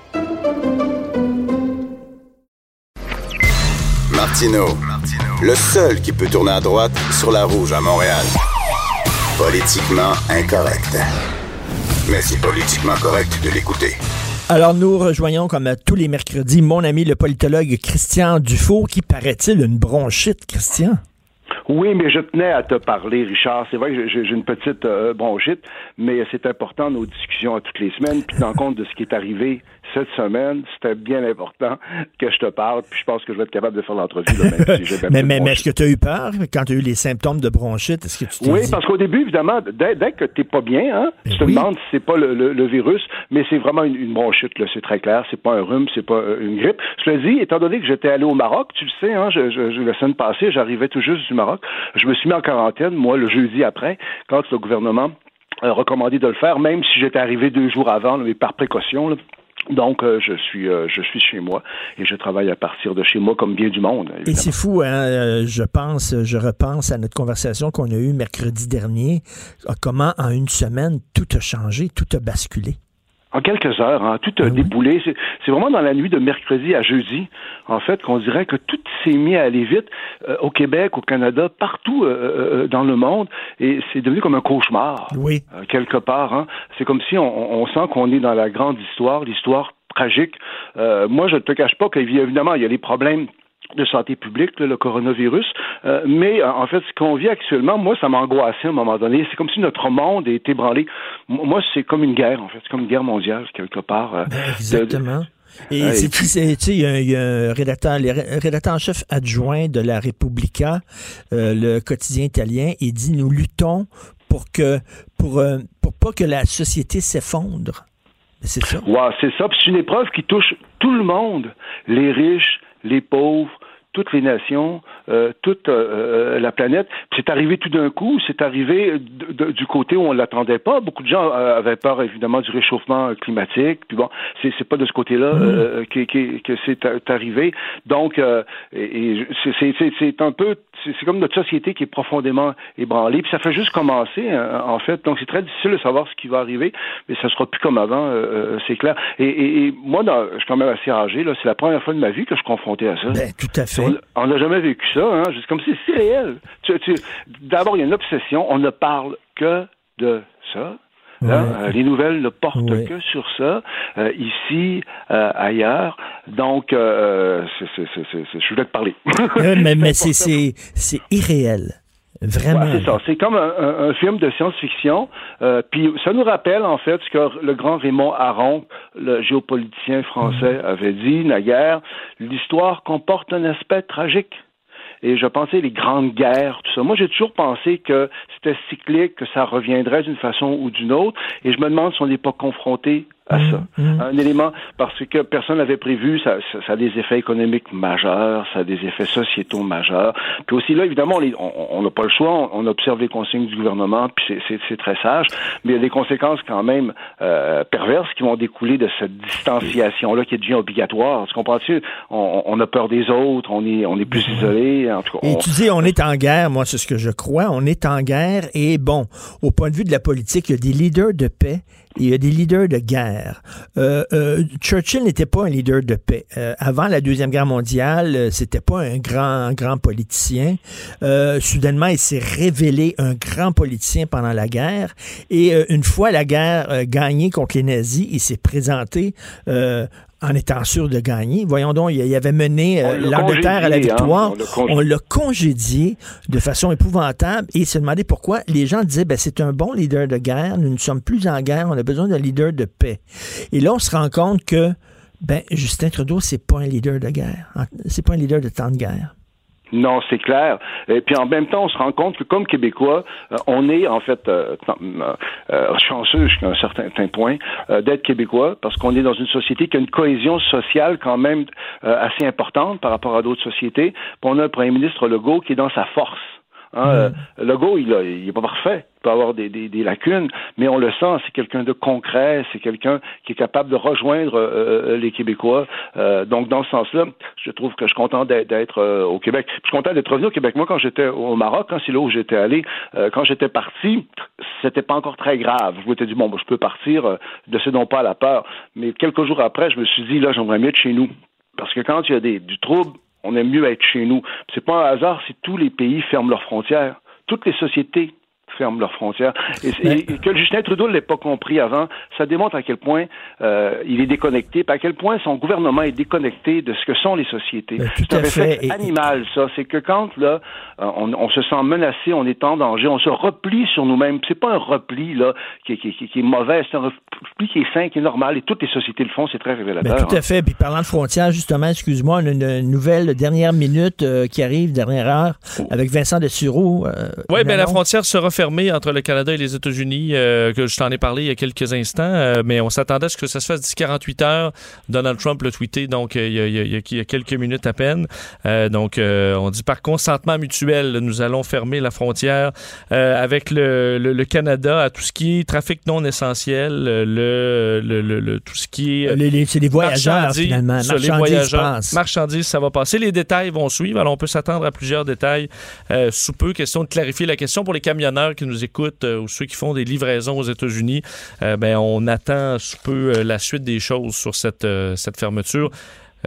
Martino, le seul qui peut tourner à droite sur la rouge à Montréal. Politiquement incorrect. Mais c'est politiquement correct de l'écouter. Alors, nous rejoignons comme à tous les mercredis mon ami le politologue Christian Dufault, qui paraît-il une bronchite, Christian? Oui, mais je tenais à te parler, Richard. C'est vrai que j'ai j'ai une petite euh, bronchite, mais c'est important nos discussions à toutes les semaines. Puis, en compte de ce qui est arrivé cette semaine, c'était bien important que je te parle. Puis, je pense que je vais être capable de faire l'entrevue, si mais mais, mais est-ce que tu as eu peur quand tu as eu les symptômes de bronchite? Est-ce que tu t'es Oui, dit- parce qu'au début, évidemment, dès, dès que t'es pas bien, hein, tu te demandes si c'est pas le, le- le virus, mais c'est vraiment une, une bronchite, là, c'est très clair. C'est pas un rhume, c'est pas euh, une grippe. Je le dis, étant donné que j'étais allé au Maroc, tu le sais, hein, je, je, je- la semaine passée, j'arrivais tout juste du Maroc. Je me suis mis en quarantaine, moi, le jeudi après, quand le gouvernement a recommandé de le faire, même si j'étais arrivé deux jours avant, là, mais par précaution, là. Donc, euh, je suis euh, je suis chez moi et je travaille à partir de chez moi comme bien du monde. Et évidemment. c'est fou, hein? euh, je pense, je repense à notre conversation qu'on a eue mercredi dernier. Comment en une semaine tout a changé, tout a basculé. En quelques heures, hein, tout a déboulé. C'est- C'est vraiment dans la nuit de mercredi à jeudi, en fait, qu'on dirait que tout s'est mis à aller vite euh, au Québec, au Canada, partout euh, euh, dans le monde, et c'est devenu comme un cauchemar. Oui. euh, quelque part. Hein. C'est comme si on, on sent qu'on est dans la grande histoire, l'histoire tragique. Euh, moi, je ne te cache pas qu'évidemment, il y a les problèmes de santé publique, le coronavirus. Euh, mais euh, en fait, ce qu'on vit actuellement, moi, ça m'a angoissé à un moment donné. C'est comme si notre monde était ébranlé. Moi, c'est comme une guerre, en fait. C'est comme une guerre mondiale, quelque part. euh, de- Exactement. Et Ouais, c'est et qui, c'est- tu sais, il y a un- il y, a un rédacteur, le ré- rédacteur en chef adjoint de la Repubblica, euh, le quotidien italien, il dit nous luttons pour que pour pour pas que la société s'effondre. C'est ça? Ouais, c'est ça. C'est une épreuve qui touche tout le monde, les riches, les pauvres, toutes les nations, euh, toute euh, euh, la planète. C'est arrivé tout d'un coup. C'est arrivé de- de- du côté où on l'attendait pas. Beaucoup de gens euh, avaient peur évidemment du réchauffement climatique. Puis bon, c'est c'est pas de ce côté-là euh, que, que, que c'est arrivé. Donc, euh, et, et c'est- c'est c'est- c'est un peu, c'est comme notre société qui est profondément ébranlée. Puis ça fait juste commencer hein, en fait. Donc c'est très difficile de savoir ce qui va arriver, mais ça sera plus comme avant, c'est clair. Et, et- et moi, dans- je suis quand même assez âgé. là. C'est la première fois de ma vie que je suis confronté à ça. Ben, tout à fait. On- On n'a jamais vécu ça. Hein? C'est comme si c'est réel. Tu- tu- D'abord, il y a une obsession. On ne parle que de ça. Hein? Ouais. Euh, les nouvelles ne portent Ouais. que sur ça, euh, ici, euh, ailleurs. Donc, je voulais te parler. Mais c'est irréel. Vraiment. Ouais, c'est ça. C'est comme un, un- un film de science-fiction. Euh, puis ça nous rappelle en fait ce que le grand Raymond Aron, le géopoliticien français, avait dit naguère. L'histoire comporte un aspect tragique. Et je pensais les grandes guerres, tout ça. Moi, j'ai toujours pensé que c'était cyclique, que ça reviendrait d'une façon ou d'une autre. Et je me demande si on n'est pas confronté à ça. Un élément, parce que personne n'avait prévu, ça, ça, ça a des effets économiques majeurs, ça a des effets sociétaux majeurs. Puis aussi là, évidemment, on n'a pas le choix, on, on observe les consignes du gouvernement, puis c'est- très sage, mais il y a des conséquences quand même euh, perverses qui vont découler de cette distanciation-là qui devient obligatoire. Tu comprends-tu? On, on a peur des autres, on est, on est plus isolé, en tout cas. Et on- tu dis, on est en guerre, moi, c'est ce que je crois, on est en guerre, et bon, au point de vue de la politique, il y a des leaders de paix et il y a des leaders de guerre. Euh, euh, Churchill n'était pas un leader de paix. Euh, avant la Deuxième Guerre mondiale, c'était pas un grand, grand politicien. Soudainement, il s'est révélé un grand politicien pendant la guerre, et une fois la guerre gagnée contre les nazis, il s'est présenté en étant sûr de gagner. Voyons donc, il avait mené euh, l'Angleterre à la hein. victoire. On l'a congédié. On l'a congédié de façon épouvantable et il se demandait pourquoi les gens disaient ben, c'est un bon leader de guerre, nous ne sommes plus en guerre, on a besoin d'un leader de paix. Et là, on se rend compte que ben, Justin Trudeau, c'est pas un leader de guerre. C'est pas un leader de temps de guerre. Non, c'est clair. Et puis en même temps, on se rend compte que comme Québécois, euh, on est en fait euh, euh, euh, chanceux jusqu'à un certain point d'être Québécois parce qu'on est dans une société qui a une cohésion sociale quand même assez importante par rapport à d'autres sociétés. Puis on a un premier ministre Legault qui est dans sa force. Hein, euh, Legault, il, a, il est pas parfait, il peut avoir des, des, des lacunes, mais on le sent, c'est quelqu'un de concret, c'est quelqu'un qui est capable de rejoindre euh, les Québécois. Euh, donc, dans ce sens-là, je trouve que je suis content d'être, euh, au Québec. Je suis content d'être revenu au Québec. Moi, quand j'étais au Maroc, hein, c'est là où j'étais allé, euh, quand j'étais parti, c'était pas encore très grave. Je m'étais dit, bon, ben, je peux partir, euh, ne cédons pas à la peur. Mais quelques jours après, je me suis dit, là, j'aimerais mieux être chez nous. Parce que quand il y a des, du trouble, on aime mieux être chez nous. C'est pas un hasard si tous les pays ferment leurs frontières. Toutes les sociétés ferment leurs frontières. Et, et- et que Justin Trudeau ne l'ait pas compris avant, ça démontre à quel point euh, il est déconnecté, puis à quel point son gouvernement est déconnecté de ce que sont les sociétés. C'est un à fait. réflexe Et- animal, ça. C'est que quand là, euh, on, on se sent menacé, on est en danger, on se replie sur nous-mêmes. C'est pas un repli là qui, est- qui, est- qui est mauvais, c'est un repli qui est sain, qui est normal. Et toutes les sociétés le font, c'est très révélateur. Tout hein. à fait. Puis parlant de frontières, justement, excuse-moi, on a une, une nouvelle dernière minute euh, qui arrive, dernière heure, avec Vincent de Sureau. euh, Oui, bien la frontière sera fermée fermée entre le Canada et les États-Unis, euh, que je t'en ai parlé il y a quelques instants, euh, mais on s'attendait à ce que ça se fasse d'ici 48 heures. Donald Trump l'a tweeté, donc il y, a, il, y a, il y, a, quelques minutes à peine. Euh, donc, on dit par consentement mutuel, nous allons fermer la frontière avec le, le, le, Canada à tout ce qui est trafic non essentiel, le, le tout ce qui est... Les, c'est les voyageurs, finalement. Marchandises, les voyageurs, marchandises, ça va passer. Les détails vont suivre. Alors, on peut s'attendre à plusieurs détails sous peu. Question de clarifier la question pour les camionneurs qui nous écoutent ou ceux qui font des livraisons aux États-Unis. ben, on attend sous peu la suite des choses sur cette, cette fermeture.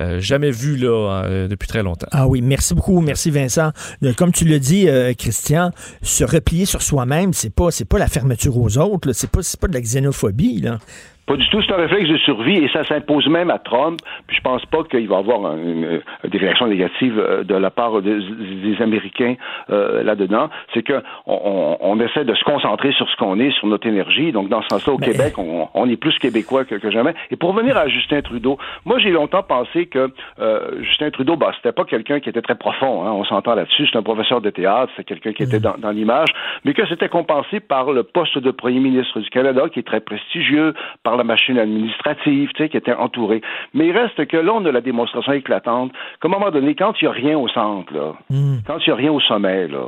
Euh, jamais vu là euh, depuis très longtemps. Ah oui, merci beaucoup, merci Vincent. Euh, comme tu le dis, Christian, se replier sur soi-même, c'est pas c'est pas la fermeture aux autres, c'est pas c'est pas de la xénophobie là. Pas du tout, c'est un réflexe de survie et ça s'impose même à Trump. Puis je pense pas qu'il va y avoir une, des réactions négatives euh, de la part des, des Américains euh, là-dedans. C'est que on, on, essaie de se concentrer sur ce qu'on est, sur notre énergie. Donc dans ce sens-là, au Québec, on, on, est plus québécois que, que, jamais. Et pour revenir à Justin Trudeau, moi j'ai longtemps pensé que euh, Justin Trudeau, bah c'était pas quelqu'un qui était très profond. Hein, on s'entend là-dessus. C'est un professeur de théâtre, c'est quelqu'un qui était dans, dans l'image, mais que c'était compensé par le poste de premier ministre du Canada, qui est très prestigieux, par la machine administrative, tu sais, qui était entourée. Mais il reste que là, on a la démonstration éclatante qu'à un moment donné, quand il n'y a rien au centre, là, hmm. quand il n'y a rien au sommet, là,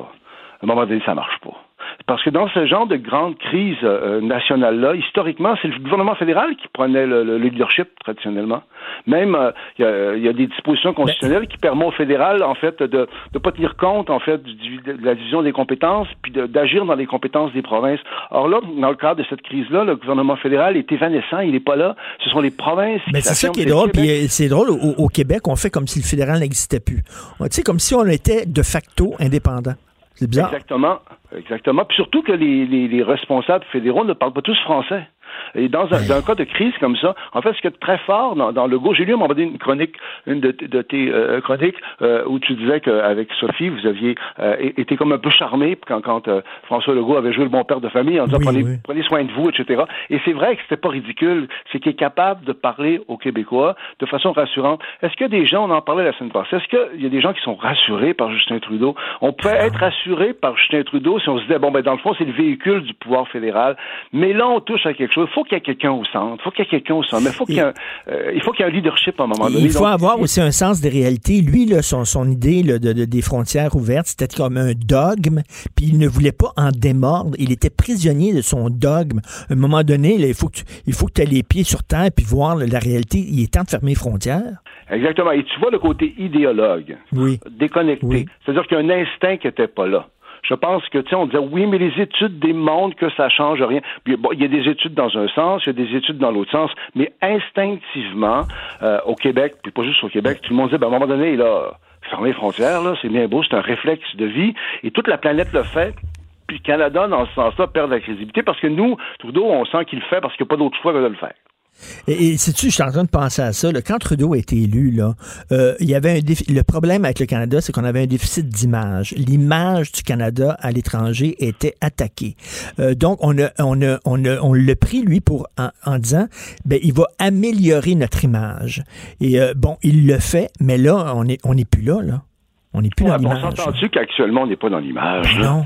à un moment donné, ça marche pas. Parce que dans ce genre de grande crise euh, nationale-là, historiquement, c'est le gouvernement fédéral qui prenait le, leadership traditionnellement. Même, euh, il y, a des dispositions constitutionnelles qui permettent au fédéral, en fait, de ne pas tenir compte, en fait, du, de la division des compétences, puis d'agir dans les compétences des provinces. Or là, dans le cadre de cette crise-là, le gouvernement fédéral est évanescent, il n'est pas là. Ce sont les provinces. Mais c'est ça qui est drôle. Puis euh, c'est drôle, au, au, Québec, on fait comme si le fédéral n'existait plus. Tu sais, comme si on était de facto indépendant. C'est bizarre. Exactement. Exactement. Puis surtout que les, les responsables fédéraux ne parlent pas tous français. Et dans un, dans un, cas de crise comme ça, en fait, ce qui est très fort dans, dans le j'ai lu à un moment donné une chronique, une de, de tes euh, chroniques, euh, où tu disais qu'avec Sophie, vous aviez euh, été comme un peu charmé quand, quand François Legault avait joué le bon père de famille en disant prenez, prenez, soin de vous, etc. Et c'est vrai que c'était pas ridicule, c'est qu'il est capable de parler aux Québécois de façon rassurante. Est-ce que des gens, on en parlait la semaine passée, est-ce qu'il y a des gens qui sont rassurés par Justin Trudeau? On peut être rassuré par Justin Trudeau si on se disait, bon, ben dans le fond, c'est le véhicule du pouvoir fédéral. Mais là, on touche à quelque chose. Il faut qu'il y ait quelqu'un au centre, il faut qu'il y ait quelqu'un au centre, mais faut qu'il euh, il faut qu'il y ait un leadership à un moment donné. Il faut avoir aussi un sens des réalités. Lui, là, son, son idée là, de, de, des frontières ouvertes, c'était comme un dogme, puis il ne voulait pas en démordre. Il était prisonnier de son dogme. À un moment donné, là, il faut que tu, il faut que tu aies les pieds sur terre puis voir là, la réalité. Il est temps de fermer les frontières. Exactement. Et tu vois le côté idéologue, oui. déconnecté. Oui. C'est-à-dire qu'il y a un instinct qui n'était pas là. Je pense que, tu sais, on disait, oui, mais les études démontrent que ça change rien. Puis, bon, il y a des études dans un sens, il y a des études dans l'autre sens, mais instinctivement, euh, au Québec, puis pas juste au Québec, tout le monde dit, ben, à un moment donné, là, fermer les frontières, là, c'est bien beau, c'est un réflexe de vie, et toute la planète le fait, puis Canada, dans ce sens-là, perd la crédibilité parce que nous, Trudeau, on sent qu'il le fait parce qu'il n'y a pas d'autre choix que de le faire. Et, et sais-tu, je suis en train de penser à ça. Là, quand Trudeau a été élu, là, euh, il y avait un défi, le problème avec le Canada, c'est qu'on avait un déficit d'image. L'image du Canada à l'étranger était attaquée. Euh, donc, on a, on a, on a, on l'a pris lui pour en, en, disant, ben, il va améliorer notre image. Et euh, bon, il le fait, mais là, on est, on n'est plus là, là. On n'est plus ouais, dans l'image. On s'entend-tu qu'actuellement, on n'est pas dans l'image? Non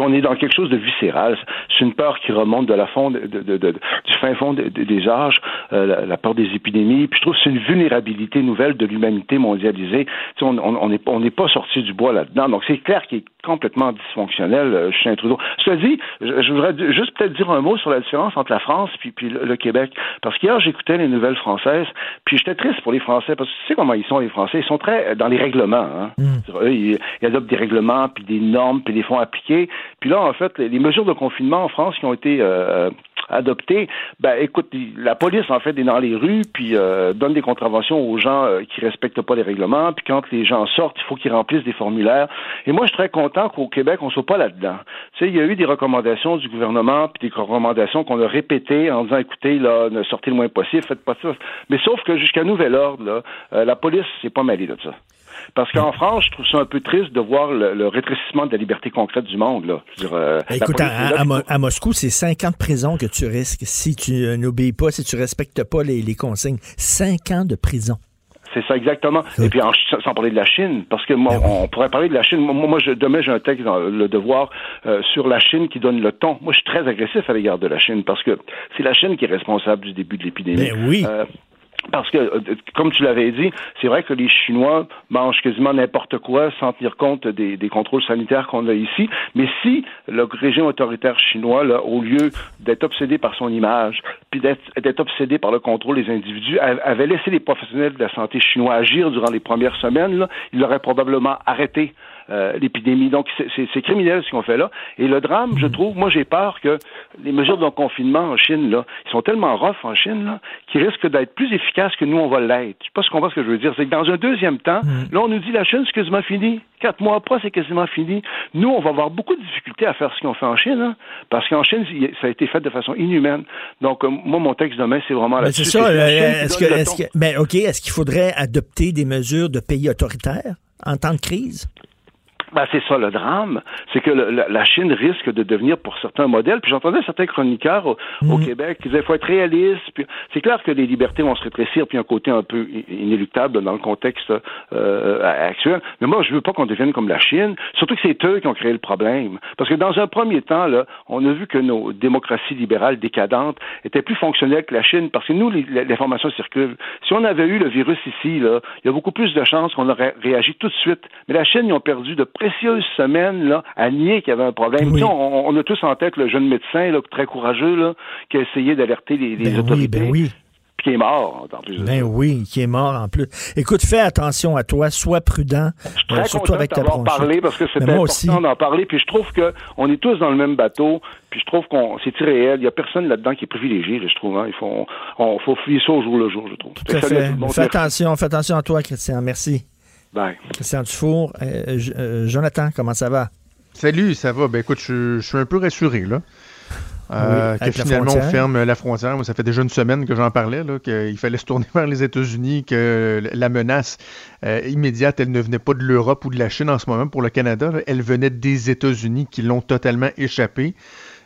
on est dans quelque chose de viscéral. C'est une peur qui remonte de la fond de, de, de, du fin fond des âges, euh, la, peur des épidémies. Puis je trouve que c'est une vulnérabilité nouvelle de l'humanité mondialisée. on n'est on, on pas sorti du bois là-dedans. Donc c'est clair qu'il complètement dysfonctionnel, euh, Justin Trudeau. Cela dit, je, voudrais juste peut-être dire un mot sur la différence entre la France puis, puis le, Québec. Parce qu'hier, j'écoutais les nouvelles françaises, puis j'étais triste pour les Français, parce que tu sais comment ils sont, les Français? Ils sont très euh, dans les règlements. Hein. Mm. Eux, ils, ils, adoptent des règlements, puis des normes, puis des fonds appliqués. Puis là, en fait, les, les, mesures de confinement en France qui ont été euh, adoptées, ben écoute, la police en fait est dans les rues puis euh, donne des contraventions aux gens euh, qui respectent pas les règlements. Puis quand les gens sortent, il faut qu'ils remplissent des formulaires. Et moi, je suis très content qu'au Québec, on soit pas là-dedans. Tu sais, il y a eu des recommandations du gouvernement puis des recommandations qu'on a répétées en disant, écoutez, là, ne sortez le moins possible, faites pas ça. Mais sauf que jusqu'à nouvel ordre, là, euh, la police s'est pas mêlée de ça. Parce qu'en France, je trouve ça un peu triste de voir le, le rétrécissement de la liberté concrète du monde. Là. Je veux dire, euh, Écoute, à, à, à, Moscou, c'est 5 ans de prison que tu risques si tu n'obéis pas, si tu respectes pas les, les consignes. 5 ans de prison. C'est ça exactement. Et puis en, sans parler de la Chine, parce que moi, Ben on pourrait parler de la Chine. Moi, moi je, demain j'ai un texte dans le Devoir euh, sur la Chine qui donne le ton. Moi, je suis très agressif à l'égard de la Chine parce que c'est la Chine qui est responsable du début de l'épidémie. Ben oui. Euh, parce que, euh, comme tu l'avais dit, c'est vrai que les Chinois mangent quasiment n'importe quoi sans tenir compte des, contrôles sanitaires qu'on a ici. Mais si le régime autoritaire chinois, là, au lieu d'être obsédé par son image, puis d'être obsédé par le contrôle des individus, avait laissé les professionnels de la santé chinois agir durant les premières semaines, là, il aurait probablement arrêté l'épidémie. Donc, c'est- criminel ce qu'on fait là. Et le drame, je trouve, moi, j'ai peur que les mesures de confinement en Chine, là, ils sont tellement rough en Chine, là, qu'ils risquent d'être plus efficaces que nous, on va l'être. Je sais pas si tu comprends ce que je veux dire. C'est que dans un deuxième temps, là, on nous dit la Chine, c'est quasiment fini. Quatre mois après, c'est quasiment fini. Nous, on va avoir beaucoup de difficultés à faire ce qu'on fait en Chine, hein, parce qu'en Chine, ça a été fait de façon inhumaine. Donc, euh, moi, mon texte demain, c'est vraiment là-dessus. c'est ça. là, qui Est-ce que, ton. que- ben, OK, est-ce qu'il faudrait adopter des mesures de pays autoritaires en temps de crise? Ben, c'est ça le drame, c'est que le- la, la Chine risque de devenir pour certains modèles. Puis j'entendais certains chroniqueurs au, au Québec qui disaient faut être réaliste. Puis c'est clair que les libertés vont se rétrécir, puis un côté un peu inéluctable dans le contexte euh, actuel. Mais moi, je veux pas qu'on devienne comme la Chine. Surtout que c'est eux qui ont créé le problème. Parce que dans un premier temps, là, on a vu que nos démocraties libérales décadentes étaient plus fonctionnelles que la Chine, parce que nous, l'information circule. Si on avait eu le virus ici, là, il y a beaucoup plus de chances qu'on aurait réagi tout de suite. Mais la Chine, ils ont perdu de précieuses semaines là, à nier qu'il y avait un problème. Tu sais, On, on a tous en tête le jeune médecin là, très courageux là, qui a essayé d'alerter les, les Ben oui, autorités. ben oui. Puis qui est mort, en plus Ben oui, qui est mort en plus. Écoute, fais attention à toi, sois prudent, euh, très surtout content avec ta parlé parce que c'était moi important aussi. d'en parler. Puis je trouve que on est tous dans le même bateau. Puis je trouve qu'on c'est irréel. Il y a personne là-dedans qui est privilégié, là, je trouve. Hein. Il faut on, faut fouiller ça au jour le jour, je trouve. Tout à fait. Fais attention, fais attention à toi, Christian. Merci. Bye. Christian Dufour. Euh, euh, Jonathan, comment ça va? Salut, ça va? Ben écoute, je, je suis un peu rassuré, là. Euh, Oui, que finalement, on ferme la frontière. Moi, ça fait déjà une semaine que j'en parlais, qu'il fallait se tourner vers les États-Unis, que la menace euh, immédiate, elle ne venait pas de l'Europe ou de la Chine en ce moment pour le Canada. là. Elle venait des États-Unis qui l'ont totalement échappé.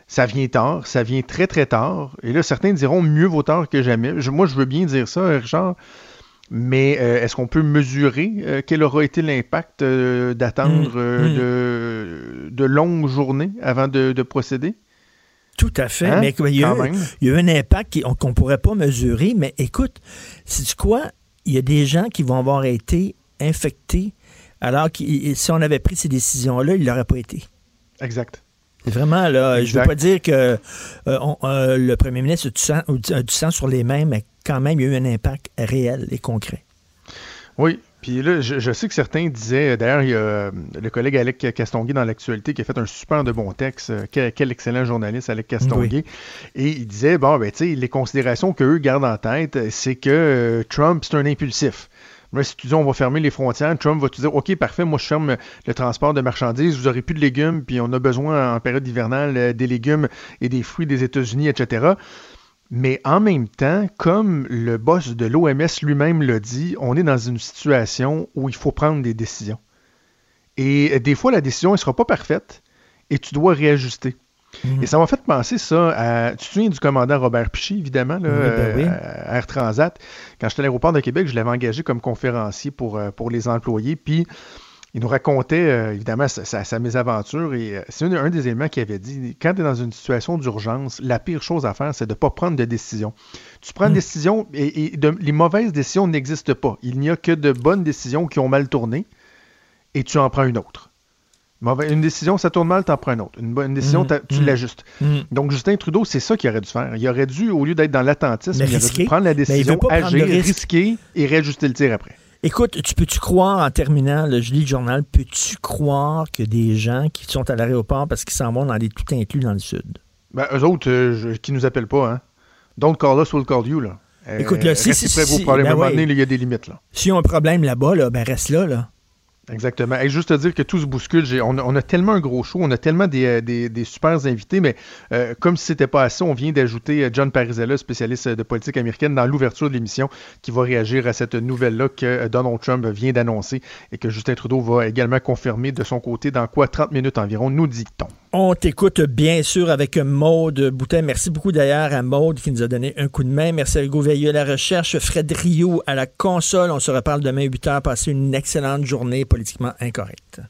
Ça vient tard, ça vient très très tard. Et là, certains diront mieux vaut tard que jamais. Je- moi, je veux bien dire ça, Richard. Mais euh, est-ce qu'on peut mesurer euh, quel aura été l'impact euh, d'attendre euh, de, de longues journées avant de, de procéder? Tout à fait. Hein? Mais il y, a eu, même. il y a eu un impact qu'on ne pourrait pas mesurer. Mais écoute, c'est quoi? Il y a des gens qui vont avoir été infectés alors que si on avait pris ces décisions-là, ils l'auraient pas été. Exact. Vraiment, là, je ne veux pas dire que on- le premier ministre a du, sang, a du sang sur les mains, mais quand même, il y a eu un impact réel et concret. Oui. Puis là, je, je sais que certains disaient, d'ailleurs, il y a euh, le collègue Alec Castonguay dans l'actualité qui a fait un super de bon texte. euh, Quel, quel excellent journaliste, Alec Castonguay. Et il disait, bon, ben, tu sais, les considérations qu'eux gardent en tête, c'est que euh, Trump, c'est un impulsif. Là, si tu dis on va fermer les frontières, Trump va te dire OK, parfait, moi je ferme le transport de marchandises, vous n'aurez plus de légumes, puis on a besoin en période hivernale euh, des légumes et des fruits des États-Unis, etc. Mais en même temps, comme le boss de l'OMS lui-même l'a dit, on est dans une situation où il faut prendre des décisions. Et des fois, la décision ne sera pas parfaite et tu dois réajuster. Et ça m'a fait penser ça à. Tu te souviens du commandant Robert Piché, évidemment, là, Oui, ben oui. euh, à Air Transat? Quand j'étais à l'aéroport de Québec, je l'avais engagé comme conférencier pour, euh, pour les employés. Puis il nous racontait euh, évidemment sa, sa- sa mésaventure. Et euh, c'est un, un des éléments qu'il avait dit. Quand tu es dans une situation d'urgence, la pire chose à faire, c'est de ne pas prendre de décision. Tu prends une décision et, et de- les mauvaises décisions n'existent pas. Il n'y a que de bonnes décisions qui ont mal tourné et tu en prends une autre. Une décision, ça tourne mal, tu en prends une autre. Une, bonne décision, Mm, t'as- tu mm, l'ajustes. Donc, Justin Trudeau, c'est ça qu'il aurait dû faire. Il aurait dû, au lieu d'être dans l'attentisme, il aurait dû prendre la décision, agir, risque. risquer et réajuster le tir après. Écoute, tu peux-tu croire, en terminant, là, je lis le journal, peux-tu croire que des gens qui sont à l'aéroport parce qu'ils s'en vont dans des tout inclus dans le Sud? Ben, eux autres, euh, je- qui nous appellent pas, hein. Don't call us, we'll call you, là. Euh, Écoute, là, si- restez si- à vos si- problèmes. ben ouais. il y a des limites, là. S'ils ont un problème là-bas, là, ben reste là, là. Exactement. Et juste te dire que tout se bouscule. On a, tellement un gros show, on a tellement des, euh, des, super invités, mais euh, comme si c'était pas assez, on vient d'ajouter euh, John Parizella, spécialiste de politique américaine, dans l'ouverture de l'émission, qui va réagir à cette nouvelle-là que Donald Trump vient d'annoncer et que Justin Trudeau va également confirmer de son côté dans quoi 30 minutes environ, nous dit-on. On t'écoute bien sûr avec Maude Boutin. Merci beaucoup d'ailleurs à Maude qui nous a donné un coup de main. Merci à Hugo Veilleux à la recherche, Fred Rio à la console. On se reparle demain 8 h. Passez une excellente journée politiquement incorrecte.